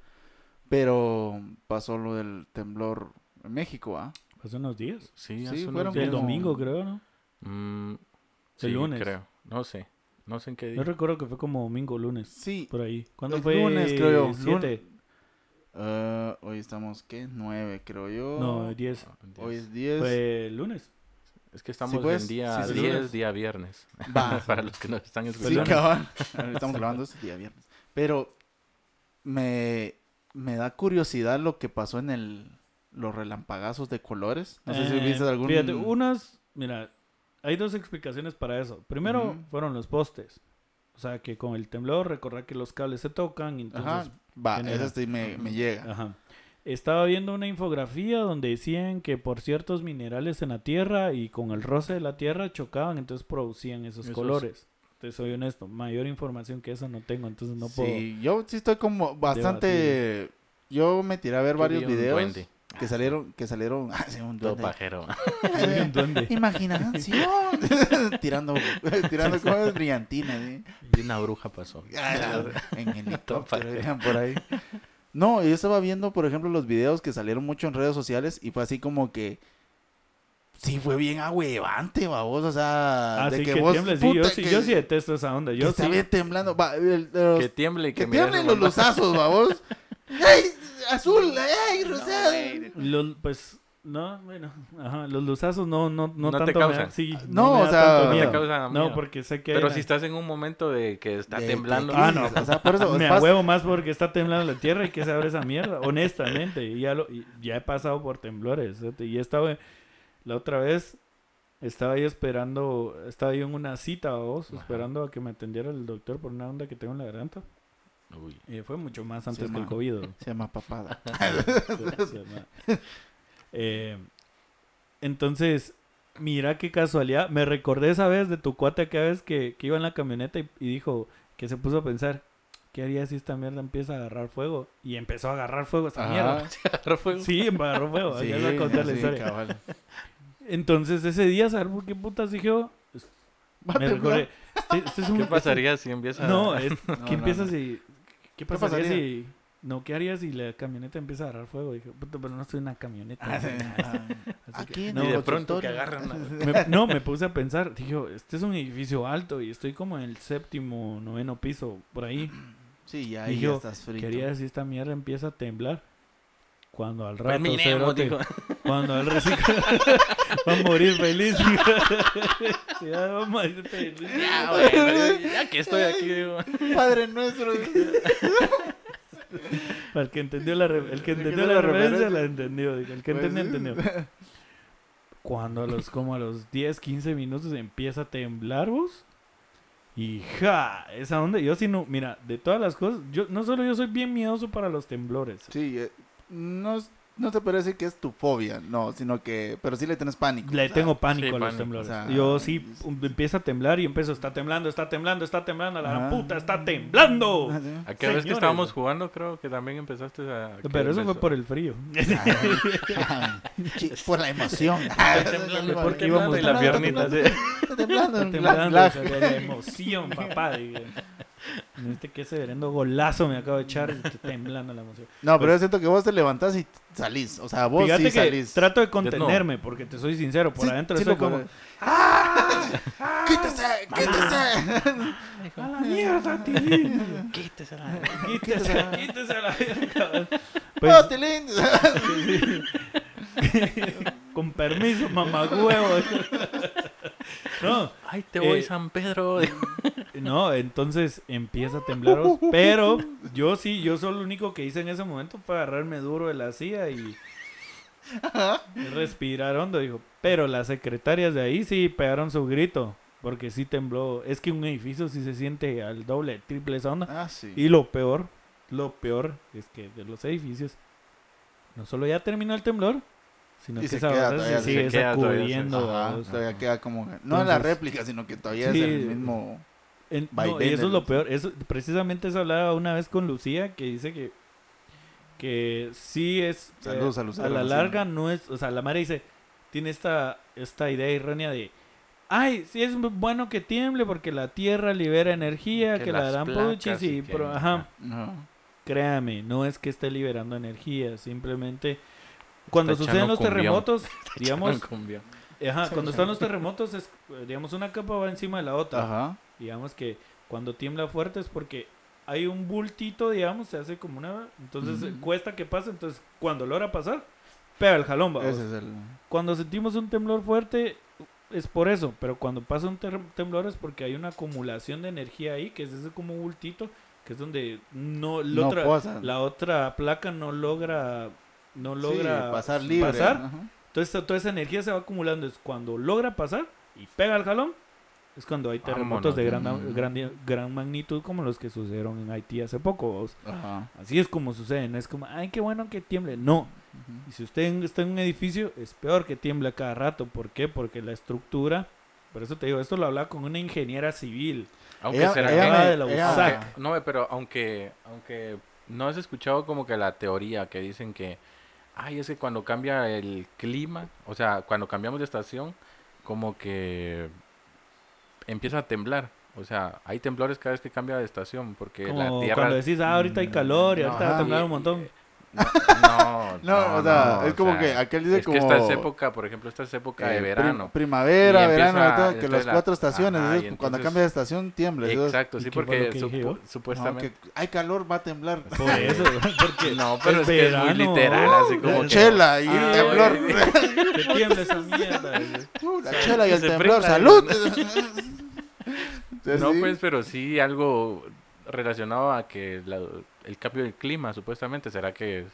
pero pasó lo del temblor en México, ¿ah? Hace unos días. Sí, Sí, fueron el domingo, creo, ¿no? Mm, El sí, lunes. creo. No sé. No sé en qué Yo día. recuerdo que fue como domingo o lunes, Sí. por ahí. ¿Cuándo El fue? lunes, creo yo. Siete. Eh, hoy estamos, ¿qué? Nueve, creo yo. No, diez. Hoy es diez. Fue el lunes. Es que estamos pues, en día sí, sí, 10, lunes. día viernes. Va. Para los que nos están Sí, escuchando. cabal. Estamos grabando este día viernes. Pero me, me da curiosidad lo que pasó en el los relampagazos de colores. No sé si Eh, viste algún... Fíjate, unas, mira, hay dos explicaciones para eso. Primero Ujú. fueron los postes. O sea, que con el temblor, recordar que los cables se tocan y entonces... Ajá. Va, genera- sí me, me llega. Ajá. Estaba viendo una infografía donde decían que por ciertos minerales en la tierra y con el roce de la tierra chocaban, entonces producían esos, Esos- colores. Te soy honesto, mayor información que eso no tengo, entonces no puedo... Sí, yo sí estoy como bastante... Yo me tiré a ver varios videos. Que salieron... Que salieron... Ah, sí, un Todo duende. pajero. Un duende. Imaginación. tirando, tirando cosas brillantinas, ¿sí? Y una bruja pasó. en helicóptero, padre. dirían por ahí. No, yo estaba viendo, por ejemplo, los videos que salieron mucho en redes sociales y fue así como que... Sí, fue bien ahuevante, babos, o sea... Ah, de que que vos, tiemble, sí, yo puta, sí, que- yo sí detesto esa onda. que Yo está sí. bien temblando. Va, el- los- Que tiemble y que que, tiemblen los luzazos, babos. ¡Ay, azul! ¡Ay, rosado! Los, pues, no, bueno, ajá, los luzazos no, no, no, No te tanto me causan. da- sí, No, me o da sea, tanto no te miedo. No, miedo. porque sé que Pero si estás en un momento de que está De- temblando. de Ah, no. crisis, O sea, por eso... me pas- huevo más porque está temblando la tierra y que se abre esa mierda, honestamente. Y ya, lo, y ya he pasado por temblores. ¿sí? Y he estado, la otra vez, estaba ahí esperando, estaba yo en una cita, vos, esperando a que me atendiera el doctor por una onda que tengo en la garganta. Uy. Y fue mucho más antes Sí, que el. COVID. Se llama papada. Se- se llama- Eh, entonces, mira qué casualidad. Me recordé esa vez de tu cuate aquella vez que, que iba en la camioneta y, y dijo que se puso a pensar, ¿qué haría si esta mierda empieza a agarrar fuego? Y empezó a agarrar fuego esa mierda. Ajá. Agarró fuego. Sí, agarró fuego. Sí, ya les voy a contar la sí, historia. cabal. Entonces, ese día, ¿sabes por qué putas dije yo? A Me recordé. Este, este es un- ¿Qué este- pasaría si empieza no, es, No, ¿qué no, empieza no. si... ¿Qué pasaría, pasaría? si... No, ¿qué haría si la camioneta empieza a agarrar fuego? Dije, pero no estoy en una camioneta. Ah, que- Aquí en no, Y el de pronto que agarran Me- no, me puse a pensar, dije, este es un edificio alto y estoy como en el séptimo, noveno piso, por ahí. Sí, ya ahí Y ya yo estás frito. Quería decir, esta mierda empieza a temblar. Cuando al rato, Terminemos, cerote, dijo. cuando al reciclo va a morir feliz. ya va a morir feliz. Ya, bueno, ya que estoy aquí, digo. Padre nuestro. Para el que entendió la, el que entendió la la referencia, la entendió. dijo, El que Pues entendió, sí. entendió. Cuando a los, como a los 10, 15 minutos empieza a temblar vos. Y ja, esa onda, yo sí no, mira, de todas las cosas, yo no solo yo soy bien miedoso para los temblores. Sí, eh, no, es- no te puede decir que es tu fobia, no, sino que, pero sí le tienes pánico. Le o sea, tengo pánico sí, a los pánico. temblores. O sea, yo sí um, empieza a temblar y empiezo, está temblando, está temblando, está temblando, la Ajá. puta está temblando. Ah, sí. Aquella vez que estábamos jugando, creo que también empezaste a... Pero eso fue por el frío. Ah, por la emoción. temblando, porque íbamos y la piernita. Está temblando. Está temblando, la emoción, papá. Dije. Este que ese verendo golazo me acabo de echar y estoy temblando la emoción. No, pero yo siento que vos te levantás y salís. O sea, vos Fíjate sí que salís. trato de contenerme, porque te soy sincero, por Sí, adentro sí soy lo como... puedes. ¡Ah! ¡Quítese! ¡Quítese! ¡A la mierda, Tilín! Quítese la- Quítese, quítese la verga. ¡Oh, Pues, Tilín! con permiso, mamagüevo. No, Ay, te voy, Eh, San Pedro. no, entonces empieza a temblaros. Pero yo sí, yo solo lo único que hice en ese momento fue agarrarme duro de la silla y y respirar hondo, dijo. Pero las secretarias de ahí sí pegaron su grito, porque sí tembló. Es que un edificio sí se siente al doble, triple esa onda. Ah, sí. Y lo peor, lo peor es que de los edificios, no solo ya terminó el temblor, sino Y que se esa queda todavía, se se sigue queda todavía. Ajá, todavía queda como... No en la Entonces- réplica, sino que todavía Sí. es el mismo... No, y eso es lo peor. Eso, precisamente eso hablaba una vez con Lucía, que dice que, que sí es... Saludos eh, a Lucía A la larga no es... O sea, la madre dice, tiene esta, esta idea errónea de... Ay, sí es bueno que tiemble porque la tierra libera energía, que, Que la dan puchis y y... que- pero, ajá, Ajá. créame, no es que esté liberando energía, simplemente... Cuando Está suceden los cumbión. terremotos, digamos, ajá, cuando están los terremotos, es, digamos, una capa va encima de la otra. Ajá. Digamos que cuando tiembla fuerte es porque hay un bultito, digamos, se hace como una... Entonces cuesta que pase, entonces cuando logra pasar, pega el jalón, vamos. Ese es el... Cuando sentimos un temblor fuerte es por eso, pero cuando pasa un temblor es porque hay una acumulación de energía ahí, que es ese como bultito, que es donde no, la, No otra, la otra placa no logra... No Sí, logra pasar libre. pasar. ajá. Entonces toda esa energía se va acumulando. Es cuando logra pasar y pega el jalón, es cuando hay terremotos Vámonos. de gran, gran, gran magnitud como los que sucedieron en Haití hace poco. Ajá. Así es como sucede, no es como, ay, qué bueno que tiemble. No, y si usted en- está en un edificio, es peor que tiemble a cada rato. ¿Por qué? Porque la estructura, por eso te digo, esto lo hablaba con una ingeniera civil. Aunque Ella- será ella que- me- de la USAC. aunque- no, pero aunque, aunque no has escuchado como que la teoría que dicen que, ay, es que cuando cambia el clima, o sea, cuando cambiamos de estación, como que empieza a temblar. O sea, hay temblores cada vez que cambia de estación, porque la Como tierra... cuando decís, ah, ahorita hay calor y No, ahorita va a temblar y- un montón. No, no, No, o sea, no, es o como sea, que aquel dice es como... que esta es época, por ejemplo, esta es época eh, de prim- verano. primavera, verano, todo, que las la- cuatro estaciones. ajá, y entonces, cuando cambia de estación, tiembla. Exacto, ¿y sí, porque no, supuestamente... que hay calor, va a temblar. Por eso, porque No, pero es es, que es muy literal, así como La que... chela y el Ah, temblor. que tiemble esa mierda. Uh, la chela y el temblor, salud. No, pues, pero sí algo relacionado a que la- el cambio del clima, supuestamente, será que...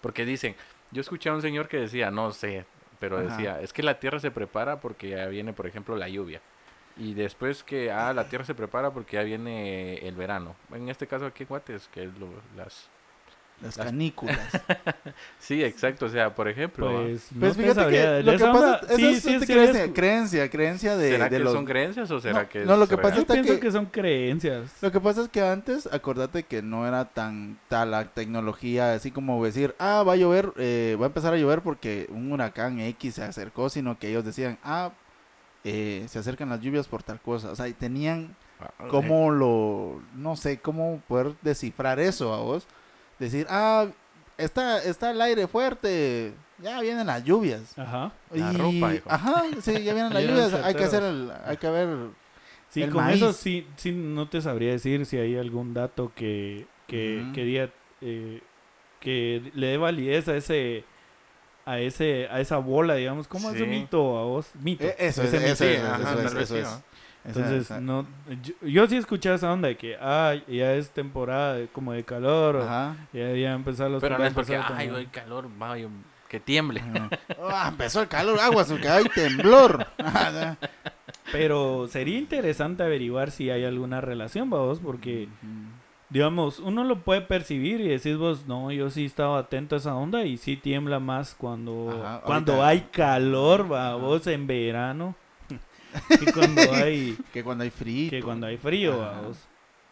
Porque dicen, yo escuché a un señor que decía, no sé, pero Ajá. decía, es que la tierra se prepara porque ya viene, por ejemplo, la lluvia. Y después que, ah, la tierra se prepara porque ya viene el verano. En este caso aquí en Guates, que es lo, las... Las las- canículas. Sí, exacto, o sea, por ejemplo... ¿ah? Pues, no Pues te fíjate sabría- que lo que pasa onda, es, sí, eso sí, es sí, creencia, es- creencia, creencia de, ¿Será de que los... son creencias o será No, que es no, lo que real? pasa pienso que- que son creencias. Lo que pasa es que antes, acordate que no era tan tal la tecnología, así como decir, ah, va a llover, eh, va a empezar a llover porque un huracán X se acercó, sino que ellos decían, ah, eh, se acercan las lluvias por tal cosa. O sea, y tenían Ah, cómo lo, no sé, cómo poder descifrar eso a vos. Decir, ah, está, está el aire fuerte, ya vienen las lluvias. Ajá. La Y- ropa, hijo. Ajá, sí, ya vienen las lluvias, hay que hacer el, hay que ver Sí, El con maíz. eso sí, sí no te sabría decir si hay algún dato que, que, Ujú. que diga, eh, que le dé validez a ese a ese a esa bola, digamos, ¿cómo es ese mito a vos? Mito. Eh, eso es, Ese eso mito. es, ajá, eso es, es. Entonces, esa- no, yo, yo sí he escuchado esa onda de que, ah, ya es temporada de- como de calor, o Ajá. ya, ya empezaron los Pero no es porque, ay, temblar". hay calor, vaya, que tiemble. Ah, empezó el calor, aguas, porque hay temblor. Pero sería interesante averiguar si hay alguna relación, vos, porque, digamos, uno lo puede percibir y decís vos, no, yo sí estaba atento a esa onda y sí tiembla más cuando, Ajá, cuando hay calor, va, vos, en verano, que cuando hay, Que cuando hay frío. que cuando hay frío, Ajá. va, vos.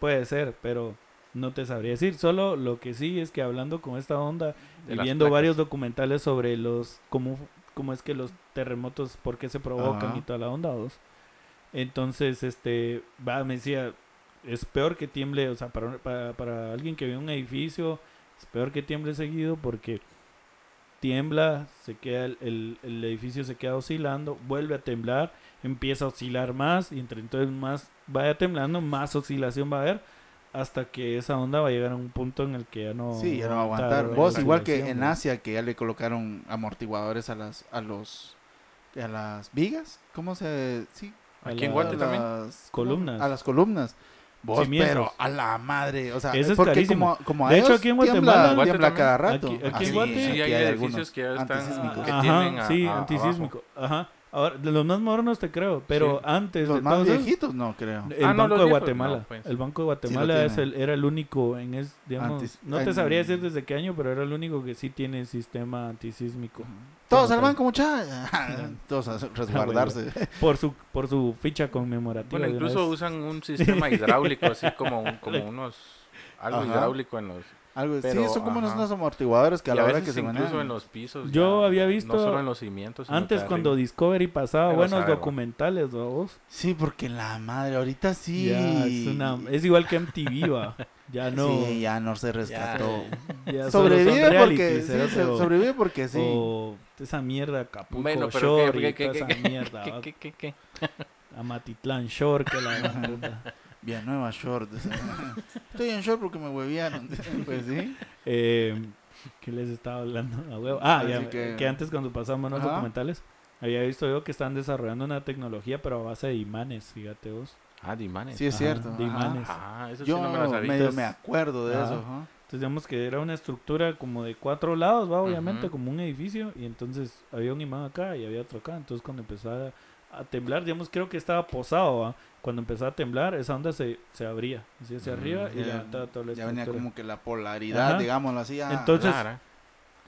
Puede ser, pero no te sabría decir. Solo lo que sí es que hablando con esta onda De y viendo placas. varios documentales sobre los cómo, cómo es que los terremotos, por qué se provocan Ajá. y toda la onda, vos. Entonces, este, va, me decía, es peor que tiemble, o sea, para, para, para alguien que en un edificio, es peor que tiemble seguido porque tiembla, se queda el, el- el edificio se queda oscilando, vuelve a temblar, empieza a oscilar más y entre entonces más vaya temblando, más oscilación va a haber hasta que esa onda va a llegar a un punto en el que ya no Sí, ya no va a aguantar Vos, igual que en. Asia, que ya le colocaron amortiguadores a las, a los, a las vigas. ¿Cómo se...? Sí. A Aquí en la- Guate a también. las- Columnas. A las columnas. Vos, pero a la madre, o sea, Eso es porque carísimo. como, como a De hecho, aquí en tiembla, Guatemala- Guate tiembla también. cada rato. Aquí- aquí en Así, sí, Guate- sí, hay aquí edificios algunos que ya están antisísmicos. que tienen a- sí, a- antisísmico. Ajá. Ahora, de los más modernos te creo, pero Sí. antes Los de más todos esos, viejitos, no creo. el Ah, no, Banco los de Guatemala. no, pues. El Banco de Guatemala es tiene. el, era el único en es, digamos, Antis- no te en- sabría decir desde qué año, pero era el único que sí tiene sistema antisísmico. Todos al banco, muchachos. Todos a resguardarse. Por su por su ficha conmemorativa. Bueno, incluso usan un sistema hidráulico, así como, un- como unos... Algo Ajá. hidráulico en los... Algo, Pero, sí, son como unos, ajá. unos amortiguadores que a la hora que se incluso manejan. en los pisos. Yo ya, había visto No solo en los cimientos. Antes cuando arriba. Discovery pasaba Pero buenos documentales, vos? Sí, porque la madre, ahorita sí. Ya, es, una, es igual que MTV, va. Ya no. Sí, ya no se rescató. ya sobrevive porque, realities, sí, o- sobrevive porque sí. O esa mierda Acapulco Bueno, pero ¿qué- Shore qué- y qué- toda qué- esa mierda, ¿Qué, va. qué, qué, qué? Amatitlán Shore, que la puta. Bien, nueva short. Estoy en short porque me huevearon. pues sí. Eh, ¿Qué les estaba hablando? A huevo. Ah, ya, que- que... antes cuando pasaban los documentales, había visto yo que están desarrollando una tecnología, pero a base de imanes, fíjate vos. Ah, de imanes. Sí, es Ajá, cierto. de ajá. imanes. Ah, eso Yo sí no me lo sabía. medio me acuerdo de Ajá. eso. ajá. Entonces digamos que era una estructura como de cuatro lados, va, obviamente, como un edificio, y entonces había un imán acá y había otro acá. Entonces cuando empezaba a temblar, digamos, creo que estaba posado, ¿va? Cuando empezaba a temblar, esa onda se, se abría, así hacia Mm, arriba y ya- levantaba toda la Ya venía como que la polaridad, Ajá. digámoslo así. ah, Entonces, Clara.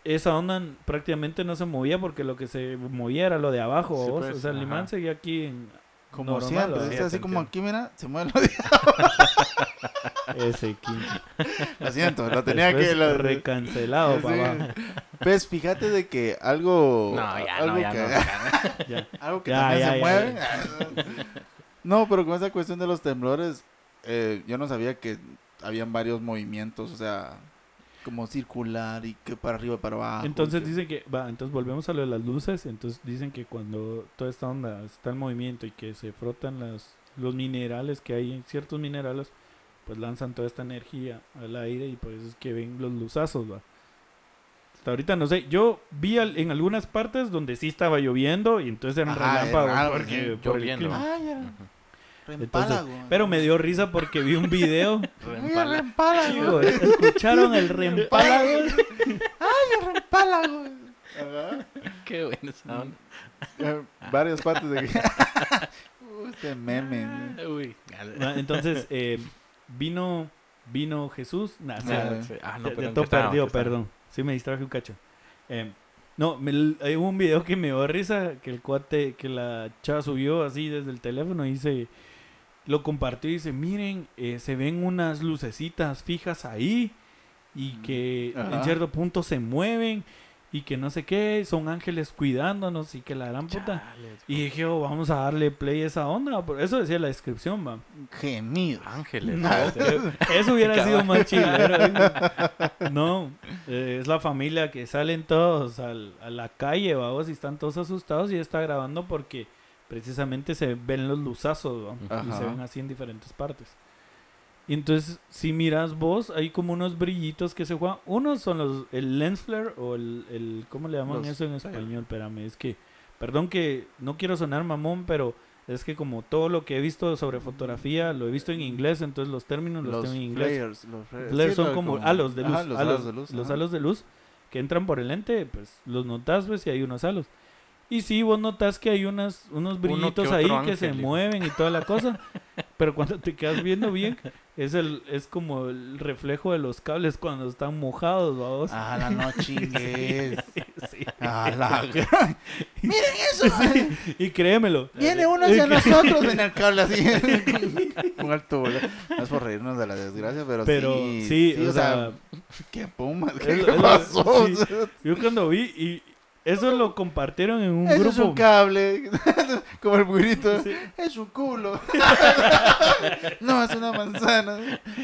esa onda prácticamente no se movía porque lo que se movía era lo de abajo, Sí, ¿vos? pues, o sea, el imán seguía aquí en como normal, siempre. así como aquí, mira, se mueve lo de... ese quince. Lo siento, lo tenía que... Después lo- recancelado, Sí. papá. Pues fíjate de que algo... No, ya algo no, ya que, no. ya no. Ya. algo que Ya, también ya, se ya, mueve. No, pero con esa cuestión de los temblores, eh, yo no sabía que habían varios movimientos, o sea, como circular y que para arriba, para abajo. Entonces que- dicen que, va, entonces volvemos a lo de las luces, entonces dicen que cuando toda esta onda está en movimiento y que se frotan las, los minerales que hay en ciertos minerales, pues lanzan toda esta energía al aire y por eso es que ven los luzazos, va. Hasta ahorita no sé, yo vi al- en algunas partes donde sí estaba lloviendo y entonces eran Ajá, relámpagos era porque, sí, por el lloviendo. clima. Era Ujú. reempálago. Pero me dio risa porque vi un video. Chico, ¿Escucharon el reempálago? Ay, reempálago. Ajá. Qué buena esa onda. Eh, Varias partes de que... Uh, este meme. Uy. Ah, Entonces, eh, vino, vino Jesús. Nah, sí, Ah, sí. Ah, no, Ya- pero ya ¿en todo perdido, perdón. Sí, me distraje un cacho. Eh, no, me hay un video que me dio risa, que el cuate, que la chava subió así desde el teléfono y dice, lo compartió y dice, miren, eh, se ven unas lucecitas fijas ahí y que en cierto punto se mueven y que no sé qué, son ángeles cuidándonos y que la gran puta. Chale, Y dije, oh, vamos a darle play a esa onda. por Eso decía la descripción, va. Gemido. Ángeles. No, eso hubiera sido más. ¿eh? No, eh, es la familia que salen todos al- a la calle, vamos, y están todos asustados y está grabando porque precisamente se ven los luzazos, ¿va? y se ven así en diferentes partes. Y entonces, si miras vos, hay como unos brillitos que se juegan. Unos son los, el lens flare o el, el ¿cómo le llaman Los eso en español? Espérame, es que, perdón que no quiero sonar mamón, pero es que como todo lo que he visto sobre fotografía lo he visto en inglés, entonces los términos los, tengo en inglés. flares, los flares. Flares Sí, son lo- como halos de luz, Ajá, los halos, halos de luz. los ajá. halos de luz que entran por el lente, pues los notas pues y hay unos halos. Y sí, vos notas que hay unas, unos brillitos ahí que ángel, se mueven y toda la cosa. pero cuando te quedas viendo bien, es el es como el reflejo de los cables cuando están mojados, vamos. Ah, la no chingues. Sí. Ah, la Miren eso. Y créemelo. Viene uno hacia nosotros en el cable así. Un alto. No es por reírnos de la desgracia, pero, Pero sí. sí, o sea, qué puma. es ¿Qué es pasó? sí. yo cuando vi y eso lo compartieron en un Eso grupo. es un cable. Como el burrito. Sí. Es un culo. no, es una manzana.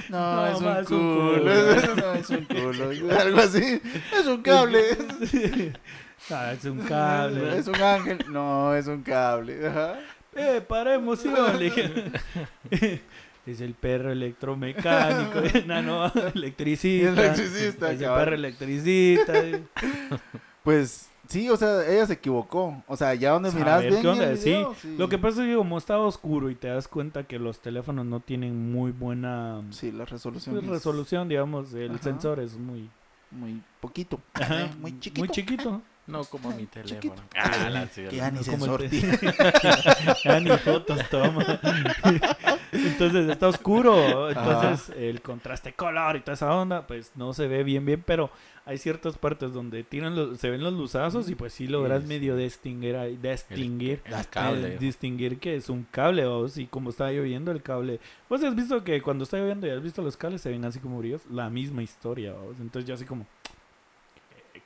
No, No, es, un ma, es un culo. no, es un culo. Algo así. Es un cable. Ah, es un cable. Es un ángel. No, es un cable. Ajá. Eh, para emoción. le dije. Es el perro electromecánico. no, no, electricista. Electricista, Es el perro electricista. Pues sí, o sea, ella se equivocó. O sea, ya donde miras bien onda, el video, sí. Lo que pasa es que como estaba oscuro y te das cuenta que los teléfonos no tienen muy buena Sí, la resolución. pues, es resolución, digamos, el Ajá. sensor es muy, Muy poquito. Ajá, Muy chiquito. muy chiquito. No como mi teléfono. Chiquito. Ah, la que ya ni. Ya ni fotos toma. Entonces está oscuro. Entonces el contraste color y toda esa onda, pues no se ve bien, bien. Pero hay ciertas partes donde tiran los, se ven los luzazos y pues sí logras Sí, medio distinguir, distinguir, El cable. distinguir que es un cable. vamos, y como está lloviendo el cable. Vos has visto que cuando está lloviendo y has visto los cables se ven así como brillos. La misma historia. vamos. Entonces yo así como...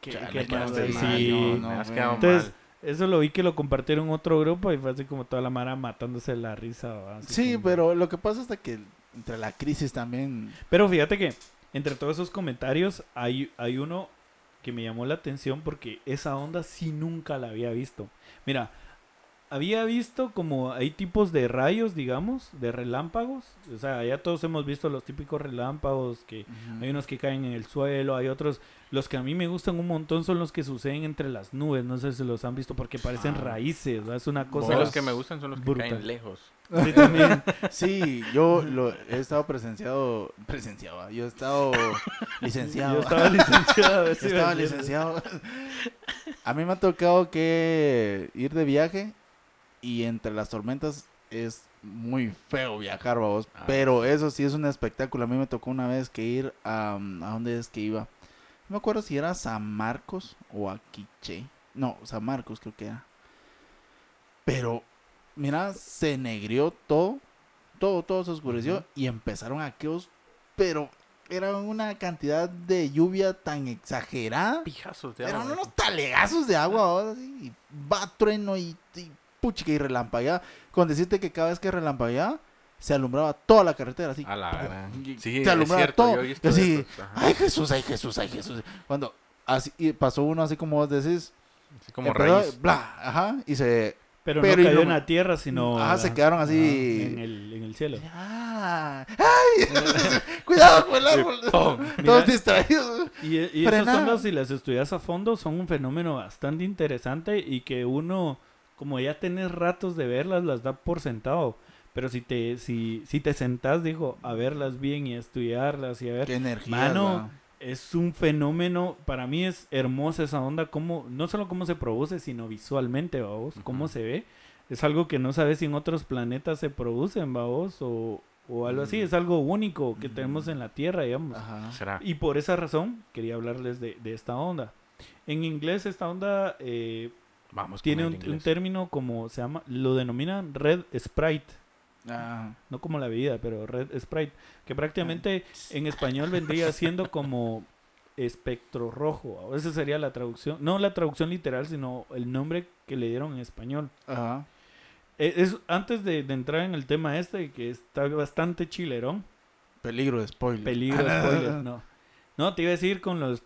¿qué- Chale, qué quedaste pasa? mal, Sí. no, no, me has quedado Entonces, mal. eso lo vi que lo compartieron otro grupo y fue así como toda la mara matándose la risa. Sí, como- pero lo que pasa es que entre la crisis también. Pero fíjate que entre todos esos comentarios hay, hay uno que me llamó la atención porque esa onda sí nunca la había visto. Mira, había visto como hay tipos de rayos, digamos, de relámpagos. O sea, ya todos hemos visto los típicos relámpagos que hay unos que caen en el suelo, hay otros. Los que a mí me gustan un montón son los que suceden entre las nubes. No sé si los han visto porque parecen Ah. raíces. Es una cosa. los que me gustan son los que brutal. caen lejos. Sí, también. Sí, yo lo he estado presenciado. Presenciado, yo he estado licenciado. Yo estaba licenciado. Yo estaba licenciado. A mí me ha tocado que ir de viaje y entre las tormentas es muy feo viajar, vamos. Ah, Pero eso sí es un espectáculo. A mí me tocó una vez que ir a... ¿A dónde es que iba? No me acuerdo si era San Marcos o a Quiché. No, San Marcos creo que era. Pero, mira, se negrió todo. Todo, todo se oscureció. Ujú. Y empezaron aquellos... Pero era una cantidad de lluvia tan exagerada. Pijazos de Eran agua. unos talegazos de agua, ahora sí, y va trueno y, y puchica y relampagueaba. Con decirte que cada vez que relampagueaba, se alumbraba toda la carretera, así. A la Sí, se es alumbraba cierto, todo. yo así, esos, ay Jesús, ay Jesús, ay Jesús. Cuando así, y pasó uno así como vos decís, Así como empezó, raíz. bla, ajá, y se, Pero, Pero no cayó en la tierra, sino. Ajá, se quedaron así- en, el, en el cielo. ah, ay, cuidado con el árbol. ¡Pum! Todos distraídos. Y, y esas Frenada. ondas, si las estudias a fondo, son un fenómeno bastante interesante y que uno, como ya tenés ratos de verlas, las da por sentado. Pero si te, si, si te sentás, digo, a verlas bien y a estudiarlas y a ver, Qué energía. Mano, es un fenómeno, para mí es hermosa esa onda, como, no solo cómo se produce, sino visualmente, vamos, cómo se ve. Es algo que no sabes si en otros planetas se producen, vamos, o, o algo así. Mm. Es algo único que Mm. tenemos en la Tierra, digamos. Ajá. Será. Y por esa razón quería hablarles de, de esta onda. En inglés esta onda eh, Vamos. tiene un, término como se llama, lo denominan red sprite, Ah, no como la bebida, pero red sprite, que prácticamente en español vendría siendo como espectro rojo. Esa sería la traducción, no la traducción literal, sino el nombre que le dieron en español. ajá. Eh, Es, antes de, de entrar en el tema este, que está bastante chilerón, Peligro de spoiler. Peligro, spoiler, no. No, te iba a decir con los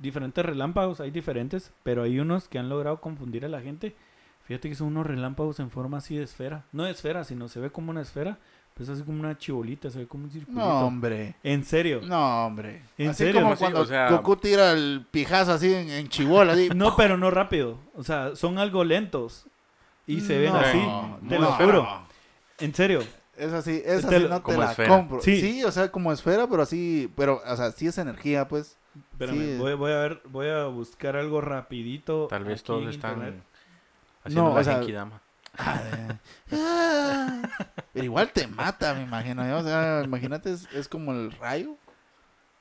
diferentes relámpagos, hay diferentes, pero hay unos que han logrado confundir a la gente. Fíjate que son unos relámpagos en forma así de esfera. No de esfera, sino se ve como una esfera, pues así como una chibolita, se ve como un circulito. No, hombre. En serio. No, hombre. ¿En así serio? como Sí, cuando o sea- Goku tira el pijazo así en, en chibola, así. No, pero no rápido. O sea, son algo lentos. Y se ven No, así. Te lo juro. En serio. Es así, es Te así, lo- no te como la esfera. compro. Sí. Sí. o sea, como esfera, pero así, pero, o sea, sí es energía, pues. Espérame, Sí. voy, voy a ver, voy a buscar algo rapidito. Tal vez todos están internet. haciendo No, la o sea- genkidama. Ah, pero igual te mata, me imagino. yo, O sea, imagínate, es, es como el rayo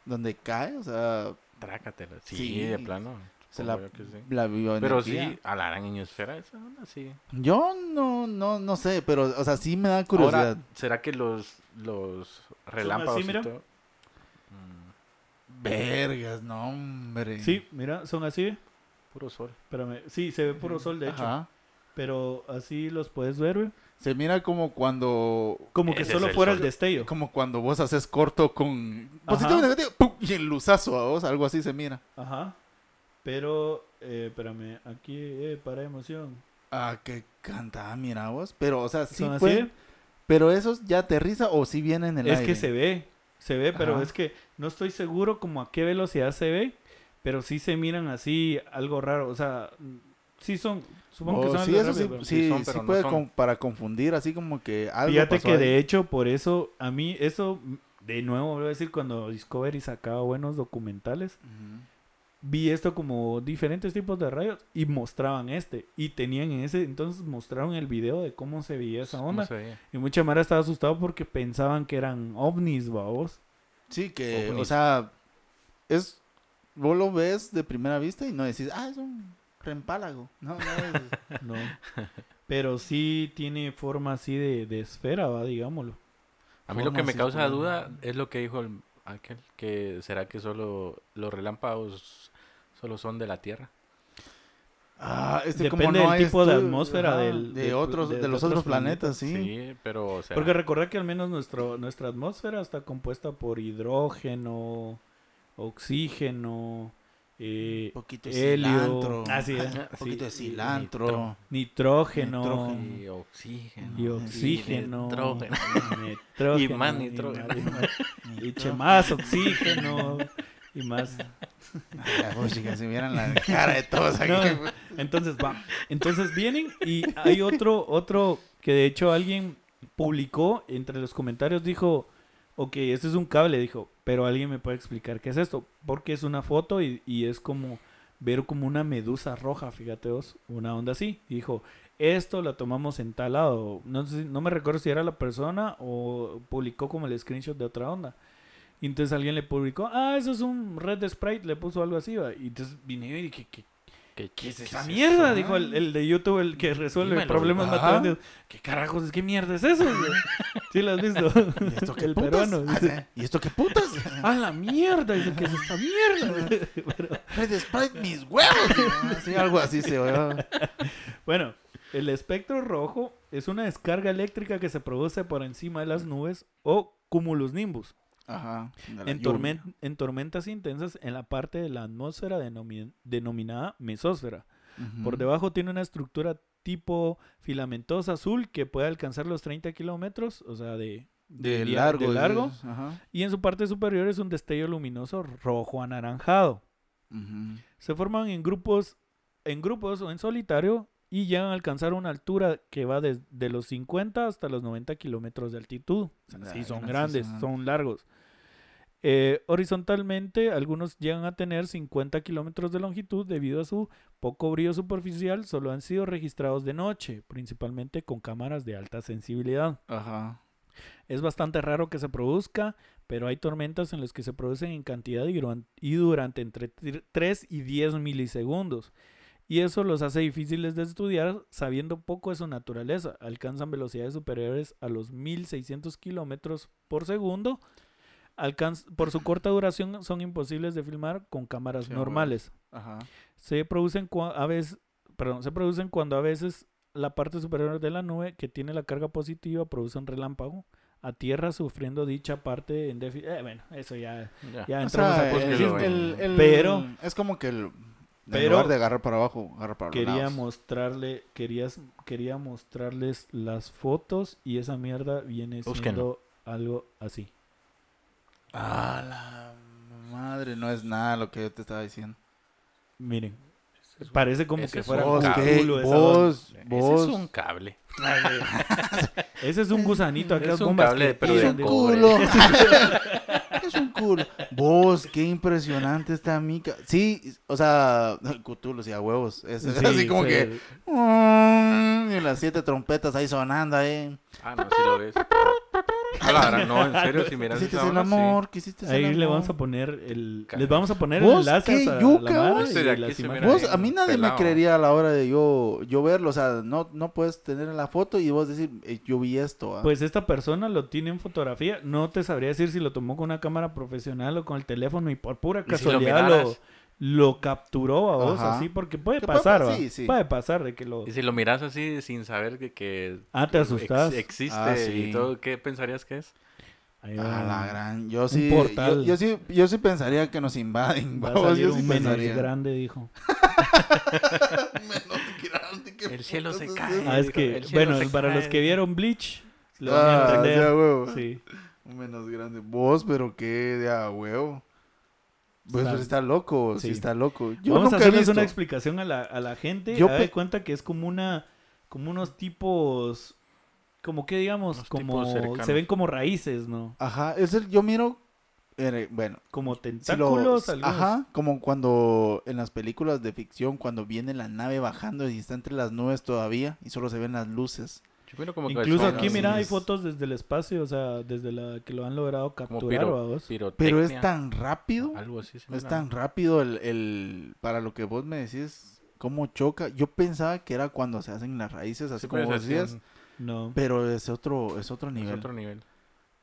donde cae, o sea, Trácatela. Sí, Sí. de plano. se la, sí. la. Pero sí, a la araña esfera esa onda, sí. Yo no, no, no sé, pero, o sea, sí me da curiosidad. Ahora, ¿será que los, los relámpagos mira? y todo? Vergas, no, hombre. Sí, mira, son así. puro sol. Espérame. Sí, se ve puro sol, de hecho. Ajá. Pero así los puedes ver, güey. Se mira como cuando Como que Ese solo es el fuera el sol. destello. como cuando vos haces corto con Ajá. positivo y negativo, ¡pum! y el luzazo a vos, algo así se mira. Ajá. Pero, eh, espérame, aquí, eh, para emoción. Ah, que canta, mira vos. Pero, o sea, sí ¿Son así? puede. Pero esos ya aterriza o si viene en el Es aire. que se ve, se ve, pero Ajá. es que no estoy seguro como a qué velocidad se ve, pero sí se miran así, algo raro. O sea, sí son, supongo que Oh, son sí, algo eso sí, rápido, pero- sí, sí son, sí no puede son. con- para confundir, así como que algo Fíjate pasó que ahí. de hecho, por eso, a mí, eso, de nuevo, voy a decir, cuando Discovery sacaba buenos documentales, Ujú. Vi esto como diferentes tipos de rayos y mostraban este. Y tenían en ese entonces mostraron el video de cómo se veía esa ¿Cómo onda. Y mucha mara estaba asustado porque pensaban que eran ovnis, vos. Sí, que, o sea, es, vos lo ves de primera vista y no decís, ah, es un reempálago. No, no es- No. Pero sí tiene forma así de, de esfera, va, digámoslo. A mí lo que me causa duda es lo que dijo el, aquel, que será que solo los relámpagos solo son de la Tierra. Ah, este Depende como no del tipo de atmósfera del- de otros de- de, de los otros otros planetas, sí. Sí, pero Porque recordad que al menos nuestro, nuestra atmósfera está compuesta por hidrógeno, oxígeno, eh, Un poquito de helio, cilantro. poquito de cilantro. nitrógeno, Nitrógeno. y oxígeno. y oxígeno, nitrógeno. nitrógeno, Y más nitrógeno. Y, más- y che, más oxígeno y más Pues, chicas, si vieran la cara de todos aquí. Entonces va. Entonces vienen y hay otro, otro que de hecho alguien publicó entre los comentarios, dijo, ok, este es un cable, dijo, pero alguien me puede explicar qué es esto, porque es una foto y, es como ver como una medusa roja, fíjate vos, una onda así. Dijo, esto la tomamos en tal lado. No, sé, no me recuerdo si era la persona o publicó como el screenshot de otra onda. Y entonces alguien le publicó, ah, eso es un red de Sprite, le puso algo así, va. Y entonces vine yo y dije, ¿qué, ¿Qué, ¿Qué es esa mierda? Ah. Dijo el, el de YouTube, el que resuelve Dímelo. problemas matemáticos. ¿Qué carajos es? ¿Qué mierda es eso? ¿Sí lo has visto? ¿Y esto qué el putas? peruano. Ah, dice, ¿sí? ¿Y esto qué putas? ¡Ah, la mierda! Dice, ¿qué es esta mierda? Red Sprite, mis huevos. Sí, algo así se oyó. bueno, el espectro rojo es una descarga eléctrica que se produce por encima de las nubes o cumulus nimbus. Ajá. En, lluvia. tormen- en tormentas intensas en la parte de la atmósfera denomi- denominada mesósfera. Por debajo tiene una estructura tipo filamentosa azul que puede alcanzar los 30 kilómetros, o sea, de, De largo. de largo. dices, Ajá. Y en su parte superior es un destello luminoso rojo anaranjado. Se forman en grupos, en grupos o en solitario y llegan a alcanzar una altura que va desde los 50 hasta los 90 kilómetros de altitud. O sea, sí, son grandes, son largos. Eh, horizontalmente, algunos llegan a tener 50 kilómetros de longitud debido a su poco brillo superficial. Solo han sido registrados de noche, principalmente con cámaras de alta sensibilidad. Ajá. Es bastante raro que se produzca, pero hay tormentas en las que se producen en cantidad y, duran- y durante entre 3 y 10 milisegundos. Y eso los hace difíciles de estudiar sabiendo poco de su naturaleza. Alcanzan velocidades superiores a los 1600 kilómetros por segundo. Alcanz- por su corta duración son imposibles de filmar con cámaras Sí, normales. Ajá. Se producen, cua- a veces, perdón, se producen cuando a veces la parte superior de la nube que tiene la carga positiva produce un relámpago a tierra sufriendo dicha parte en déficit. Eh, bueno, eso ya, Ya. ya O entramos sea, a pues, el- Pero- es como que el, en pero- lugar de agarrar para abajo, agarrar para Quería lados. mostrarle, querías, quería mostrarles las fotos y esa mierda viene siendo algo así. Ah, la madre, no es nada lo que yo te estaba diciendo. Miren, parece como ese que es fuera un un culo esa onda. vos, Ese es un cable. Ese es un gusanito acá, Es un bombas cable, que pero tiran de de- cobre. culo. es un culo. Vos, qué impresionante esta mica. Sí, o sea, Cthulhu, sí, a huevos. Es, es Sí, así como que. mm, Y las siete trompetas ahí sonando ahí. Ah, no, sí lo ves. No, la verdad, no, en serio, si miras Quisiste el amor, quisiste el Ahí amor. le vamos a poner el, les vamos a poner ¿Vos el enlace qué a yuca, mara vos? y Este de aquí las se imágenes. mira Vos, bien a mí nadie pelado. me creería a la hora de yo, yo verlo. O sea, no, no puedes tener la foto y vos decir, eh, yo vi esto. ah. Pues esta persona lo tiene en fotografía. No te sabría decir si lo tomó con una cámara profesional o con el teléfono y por pura Y si lo casualidad lo, miraras. Lo capturó a vos Ajá. así porque puede ¿Qué puede pasar, sí, sí. puede pasar de que lo Y si lo miras así sin saber que, que ah te ex- asustas. existe Ah, sí. y todo, ¿qué pensarías que es? Ahí A va. la gran, yo sí, yo, yo sí, yo sí pensaría que nos invaden. Va a salir yo sí un menos pensaría. grande, dijo. Menos grande, ¿qué El cielo se cae. Ah, es que, bueno, para cae. los que vieron Bleach, lo van a Ah, entender. ya, huevo. Sí. Menos grande. Vos, pero qué de a huevo. Pues Está- pero está loco, sí. sí. está loco. Yo Vamos a nunca he hacerles visto. una explicación a la, a la gente. Yo de cuenta que es como una, como unos tipos, como que digamos, Unos como se ven como raíces, ¿no? Ajá, es el, yo miro eh, bueno, Como si lo- tentáculos. ajá, como cuando en las películas de ficción, cuando viene la nave bajando y está entre las nubes todavía y solo se ven las luces. Yo miro como Incluso aquí, así mira, hay fotos desde el espacio, o sea, desde la que lo han logrado capturar, piro-. Pero es tan rápido, Algo así. se es tan rápido el, el, para lo que vos me decís, cómo choca. Yo pensaba que era cuando se hacen las raíces, así Sí, como vos decías, No. pero es otro, es otro es nivel. otro nivel.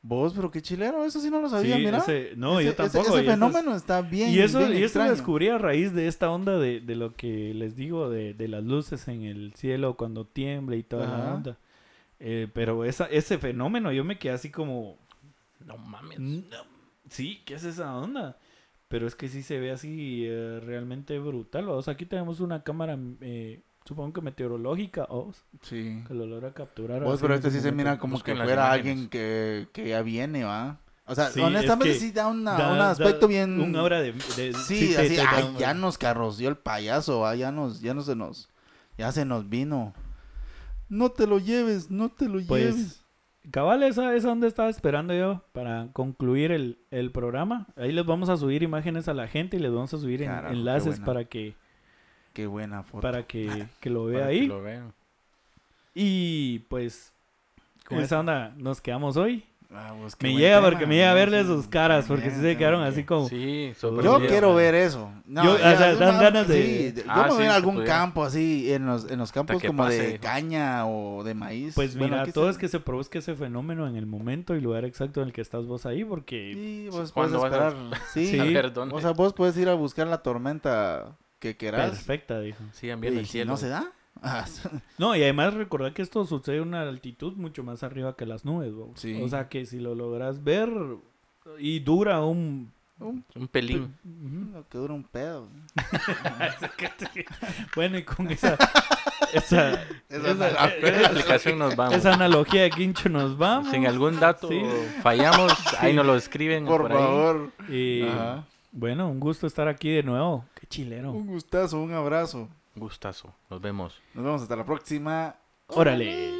Vos, pero qué chilero, eso sí no lo sabía, Sí, mira. ese- no, Ese- yo tampoco. Ese, es- fenómeno está bien. y eso, bien y eso lo extraño. descubrí a raíz de esta onda de, de lo que les digo, de, de las luces en el cielo cuando tiembla y toda la onda. Eh, pero esa, ese fenómeno yo me quedé así como, No mames. "No, sí, ¿qué es esa onda? Pero es que sí se ve así eh, realmente brutal. O sea, aquí tenemos una cámara, eh, supongo que meteorológica, o Sí. que lo logra capturar. Vos, así pero este sí se mira como que fuera imágenes. alguien que, que ya viene, ¿va? O sea, Sí, honestamente es que sí da, una- Da- un da aspecto bien... Un aura de... de- Sí, te- así, te ay, da- ya nos carroció el payaso, ¿va? ya nos, ya no se nos, ya se nos vino. No te lo lleves, no te lo Pues, lleves. Cabal, esa es donde estaba esperando yo para concluir el, el programa. Ahí les vamos a subir imágenes a la gente y les vamos a subir Carajo, enlaces buena. para que Qué buena foto. para que, que lo vea para que ahí. lo vean. Y pues con Es- esa onda nos quedamos hoy. Ah, pues, Me llega tema, porque me llega a verle sí. sus caras porque sí se quedaron así como... Sí, Yo Yo quiero ver eso. No, Yo- o sea, dan una- ganas de- sí, yo Ah, me voy sí, a algún campo así, en los, en los campos como de pase. caña o de maíz. Pues Bueno, mira, todo se- es que se produzca ese fenómeno en el momento y lugar exacto en el que estás vos ahí porque... Sí, vos puedes ¿Cuándo vas a- esperar. Sí, Sí. A ¿dónde? o sea, vos puedes ir a buscar la tormenta que querás. Perfecta, dijo. Sigan viendo Y el cielo. no se da, No, y además recordar que esto sucede a una altitud mucho más arriba que las nubes. Sí. O sea que si lo logras ver y dura un... un- Un pelín. Lo que dura un pedo. bueno, y con esa... esa, Esa esa- nos vamos. esa analogía de Quincho nos vamos. Si en algún dato Sí. fallamos, ahí nos lo escriben. Por, favor. Y, Ajá. bueno, un gusto estar aquí de nuevo. Qué chilero. Un gustazo, un abrazo. Gustazo. Nos vemos. Nos vemos hasta la próxima. Órale.